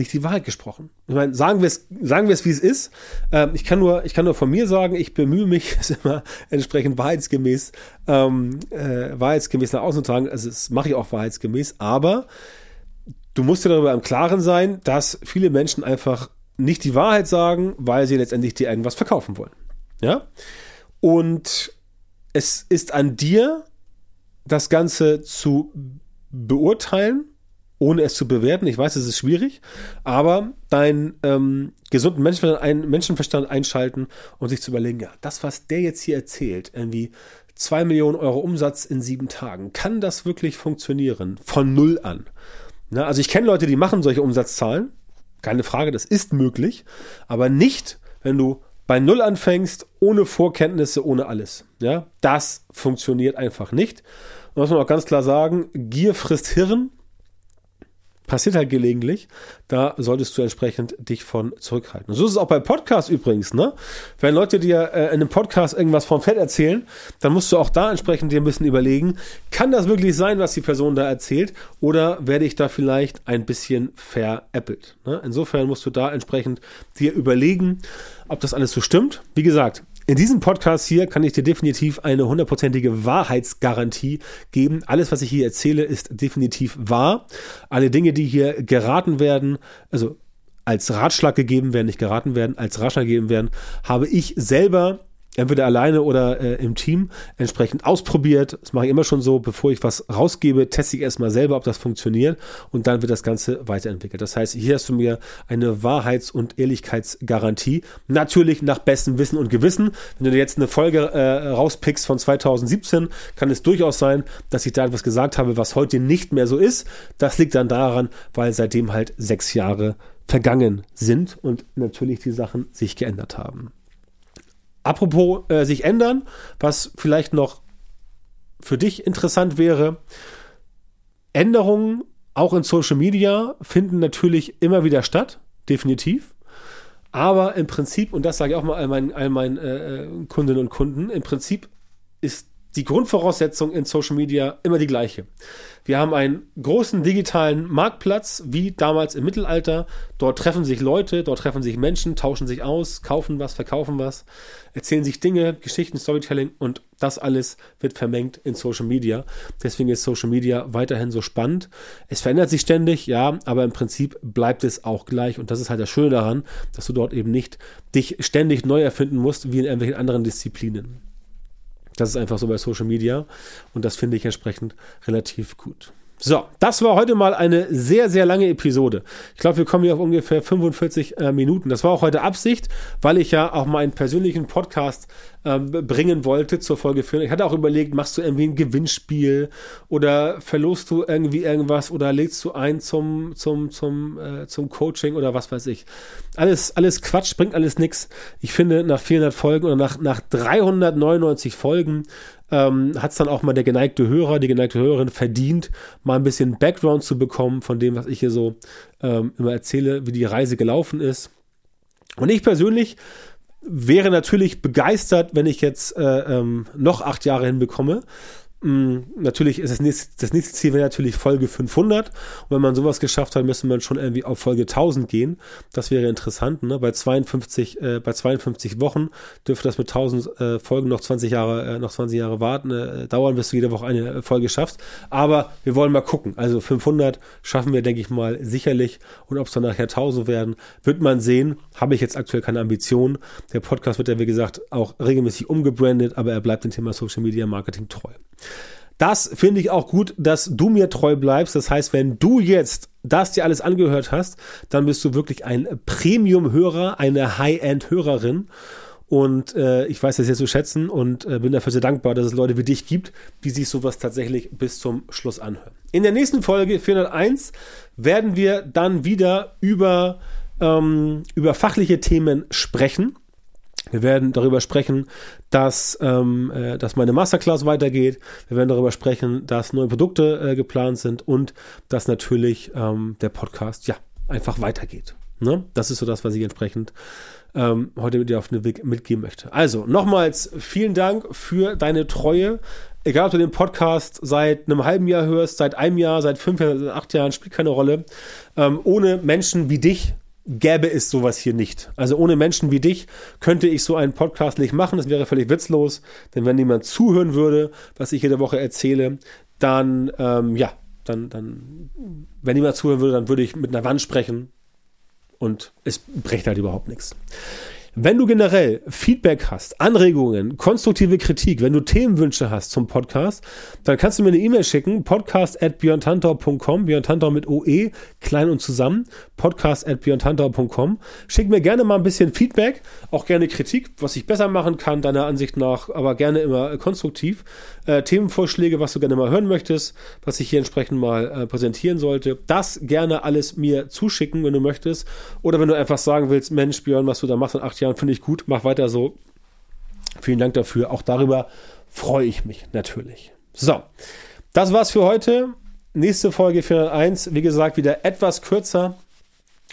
nicht die Wahrheit gesprochen. Ich meine, sagen wir es, sagen wir es, wie es ist. Ähm, ich kann nur, ich kann nur von mir sagen, ich bemühe mich, es immer entsprechend wahrheitsgemäß, ähm, äh, wahrheitsgemäß nach außen zu tragen. Also, das mache ich auch wahrheitsgemäß. Aber du musst dir darüber im Klaren sein, dass viele Menschen einfach nicht die Wahrheit sagen, weil sie letztendlich dir irgendwas verkaufen wollen. Ja? Und es ist an dir, das Ganze zu beurteilen ohne es zu bewerten. Ich weiß, es ist schwierig, aber deinen ähm, gesunden Menschenverstand, Menschenverstand einschalten und sich zu überlegen, ja, das, was der jetzt hier erzählt, irgendwie zwei Millionen Euro Umsatz in sieben Tagen, kann das wirklich funktionieren? Von null an. Na, also ich kenne Leute, die machen solche Umsatzzahlen. Keine Frage, das ist möglich, aber nicht, wenn du bei Null anfängst, ohne Vorkenntnisse, ohne alles. Ja, das funktioniert einfach nicht. Und muss man auch ganz klar sagen, Gier frisst Hirn passiert halt gelegentlich. Da solltest du entsprechend dich von zurückhalten. Und so ist es auch bei Podcasts übrigens, ne? Wenn Leute dir äh, in einem Podcast irgendwas vom Fett erzählen, dann musst du auch da entsprechend dir ein bisschen überlegen, kann das wirklich sein, was die Person da erzählt, oder werde ich da vielleicht ein bisschen veräppelt? Ne? Insofern musst du da entsprechend dir überlegen, ob das alles so stimmt. Wie gesagt, in diesem Podcast hier kann ich dir definitiv eine hundertprozentige Wahrheitsgarantie geben. Alles, was ich hier erzähle, ist definitiv wahr. Alle Dinge, die hier geraten werden, also als Ratschlag gegeben werden, nicht geraten werden, als Ratschlag gegeben werden, habe ich selber entweder alleine oder äh, im Team entsprechend ausprobiert. Das mache ich immer schon so, bevor ich was rausgebe, teste ich erstmal selber, ob das funktioniert und dann wird das Ganze weiterentwickelt. Das heißt, hier hast du mir eine Wahrheits- und Ehrlichkeitsgarantie. Natürlich nach bestem Wissen und Gewissen. Wenn du dir jetzt eine Folge äh, rauspickst von 2017, kann es durchaus sein, dass ich da etwas gesagt habe, was heute nicht mehr so ist. Das liegt dann daran, weil seitdem halt sechs Jahre vergangen sind und natürlich die Sachen sich geändert haben. Apropos äh, sich ändern, was vielleicht noch für dich interessant wäre, Änderungen auch in Social Media finden natürlich immer wieder statt, definitiv. Aber im Prinzip, und das sage ich auch mal all meinen, all meinen äh, äh Kundinnen und Kunden, im Prinzip ist die Grundvoraussetzung in Social Media immer die gleiche. Wir haben einen großen digitalen Marktplatz, wie damals im Mittelalter. Dort treffen sich Leute, dort treffen sich Menschen, tauschen sich aus, kaufen was, verkaufen was, erzählen sich Dinge, Geschichten, Storytelling und das alles wird vermengt in Social Media. Deswegen ist Social Media weiterhin so spannend. Es verändert sich ständig, ja, aber im Prinzip bleibt es auch gleich und das ist halt das Schöne daran, dass du dort eben nicht dich ständig neu erfinden musst, wie in irgendwelchen anderen Disziplinen. Das ist einfach so bei Social Media und das finde ich entsprechend relativ gut. So, das war heute mal eine sehr, sehr lange Episode. Ich glaube, wir kommen hier auf ungefähr 45 äh, Minuten. Das war auch heute Absicht, weil ich ja auch meinen persönlichen Podcast ähm, bringen wollte zur Folge 4. Ich hatte auch überlegt, machst du irgendwie ein Gewinnspiel oder verlost du irgendwie irgendwas oder legst du ein zum, zum, zum, äh, zum Coaching oder was weiß ich. Alles, alles Quatsch, bringt alles nichts. Ich finde, nach 400 Folgen oder nach, nach 399 Folgen ähm, hat es dann auch mal der geneigte Hörer, die geneigte Hörerin verdient, mal ein bisschen Background zu bekommen von dem, was ich hier so ähm, immer erzähle, wie die Reise gelaufen ist. Und ich persönlich wäre natürlich begeistert, wenn ich jetzt äh, ähm, noch acht Jahre hinbekomme. Mm, natürlich ist das nächste, das nächste Ziel wäre natürlich Folge 500. Und wenn man sowas geschafft hat, müsste man schon irgendwie auf Folge 1000 gehen. Das wäre interessant. Ne? Bei 52, äh, bei 52 Wochen dürfte das mit 1000 äh, Folgen noch 20 Jahre, äh, noch 20 Jahre warten, äh, dauern, bis du jede Woche eine äh, Folge schaffst. Aber wir wollen mal gucken. Also 500 schaffen wir, denke ich mal, sicherlich. Und ob es dann nachher 1000 werden, wird man sehen. Habe ich jetzt aktuell keine Ambition. Der Podcast wird ja, wie gesagt, auch regelmäßig umgebrandet, aber er bleibt dem Thema Social Media Marketing treu. Das finde ich auch gut, dass du mir treu bleibst. Das heißt, wenn du jetzt das dir alles angehört hast, dann bist du wirklich ein Premium-Hörer, eine High-End-Hörerin. Und äh, ich weiß das sehr zu schätzen und äh, bin dafür sehr dankbar, dass es Leute wie dich gibt, die sich sowas tatsächlich bis zum Schluss anhören. In der nächsten Folge 401 werden wir dann wieder über, ähm, über fachliche Themen sprechen. Wir werden darüber sprechen, dass, ähm, äh, dass meine Masterclass weitergeht. Wir werden darüber sprechen, dass neue Produkte äh, geplant sind und dass natürlich ähm, der Podcast ja einfach weitergeht. Ne? Das ist so das, was ich entsprechend ähm, heute mit dir auf den Weg mitgeben möchte. Also nochmals vielen Dank für deine Treue. Egal, ob du den Podcast seit einem halben Jahr hörst, seit einem Jahr, seit fünf Jahren, acht Jahren, spielt keine Rolle. Ähm, ohne Menschen wie dich gäbe es sowas hier nicht. Also ohne Menschen wie dich könnte ich so einen Podcast nicht machen. Das wäre völlig witzlos, denn wenn jemand zuhören würde, was ich jede Woche erzähle, dann, ähm, ja, dann, dann, wenn jemand zuhören würde, dann würde ich mit einer Wand sprechen und es bricht halt überhaupt nichts. Wenn du generell Feedback hast, Anregungen, konstruktive Kritik, wenn du Themenwünsche hast zum Podcast, dann kannst du mir eine E-Mail schicken, podcast at björntantau.com, björntantau mit OE, klein und zusammen, podcast at björntantau.com. Schick mir gerne mal ein bisschen Feedback, auch gerne Kritik, was ich besser machen kann, deiner Ansicht nach, aber gerne immer konstruktiv. Äh, Themenvorschläge, was du gerne mal hören möchtest, was ich hier entsprechend mal äh, präsentieren sollte. Das gerne alles mir zuschicken, wenn du möchtest. Oder wenn du einfach sagen willst, Mensch, Björn, was du da machst in acht Jahren, finde ich gut, mach weiter so. Vielen Dank dafür. Auch darüber freue ich mich natürlich. So, das war's für heute. Nächste Folge 401, wie gesagt, wieder etwas kürzer.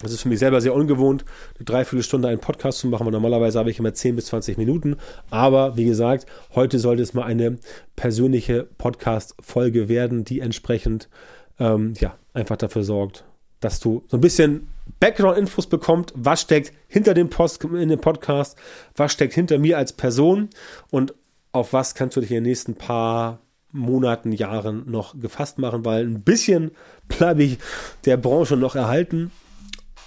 Das ist für mich selber sehr ungewohnt, eine Dreiviertelstunde einen Podcast zu machen, weil normalerweise habe ich immer 10 bis 20 Minuten. Aber wie gesagt, heute sollte es mal eine persönliche Podcast-Folge werden, die entsprechend ähm, ja, einfach dafür sorgt, dass du so ein bisschen Background-Infos bekommst, was steckt hinter dem Post in dem Podcast, was steckt hinter mir als Person und auf was kannst du dich in den nächsten paar Monaten, Jahren noch gefasst machen, weil ein bisschen bleibe ich der Branche noch erhalten.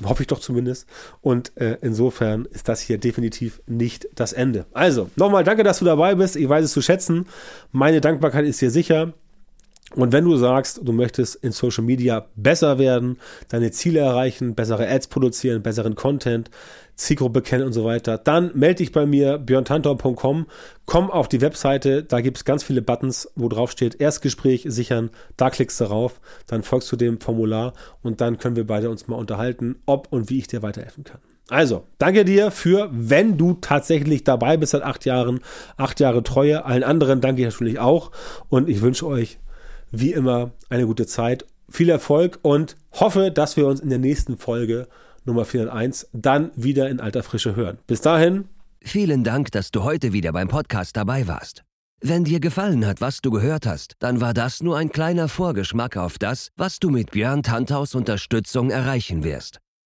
Hoffe ich doch zumindest. Und äh, insofern ist das hier definitiv nicht das Ende. Also, nochmal danke, dass du dabei bist. Ich weiß es zu schätzen. Meine Dankbarkeit ist dir sicher. Und wenn du sagst, du möchtest in Social Media besser werden, deine Ziele erreichen, bessere Ads produzieren, besseren Content, Zielgruppe kennen und so weiter, dann melde dich bei mir, björntantor.com, komm auf die Webseite, da gibt es ganz viele Buttons, wo drauf steht, Erstgespräch sichern, da klickst du rauf, dann folgst du dem Formular und dann können wir beide uns mal unterhalten, ob und wie ich dir weiterhelfen kann. Also, danke dir für, wenn du tatsächlich dabei bist seit acht Jahren, acht Jahre Treue. Allen anderen danke ich natürlich auch und ich wünsche euch wie immer eine gute Zeit, viel Erfolg und hoffe, dass wir uns in der nächsten Folge Nummer 401 dann wieder in alter Frische hören. Bis dahin. Vielen Dank, dass du heute wieder beim Podcast dabei warst. Wenn dir gefallen hat, was du gehört hast, dann war das nur ein kleiner Vorgeschmack auf das, was du mit Björn Tanthaus Unterstützung erreichen wirst.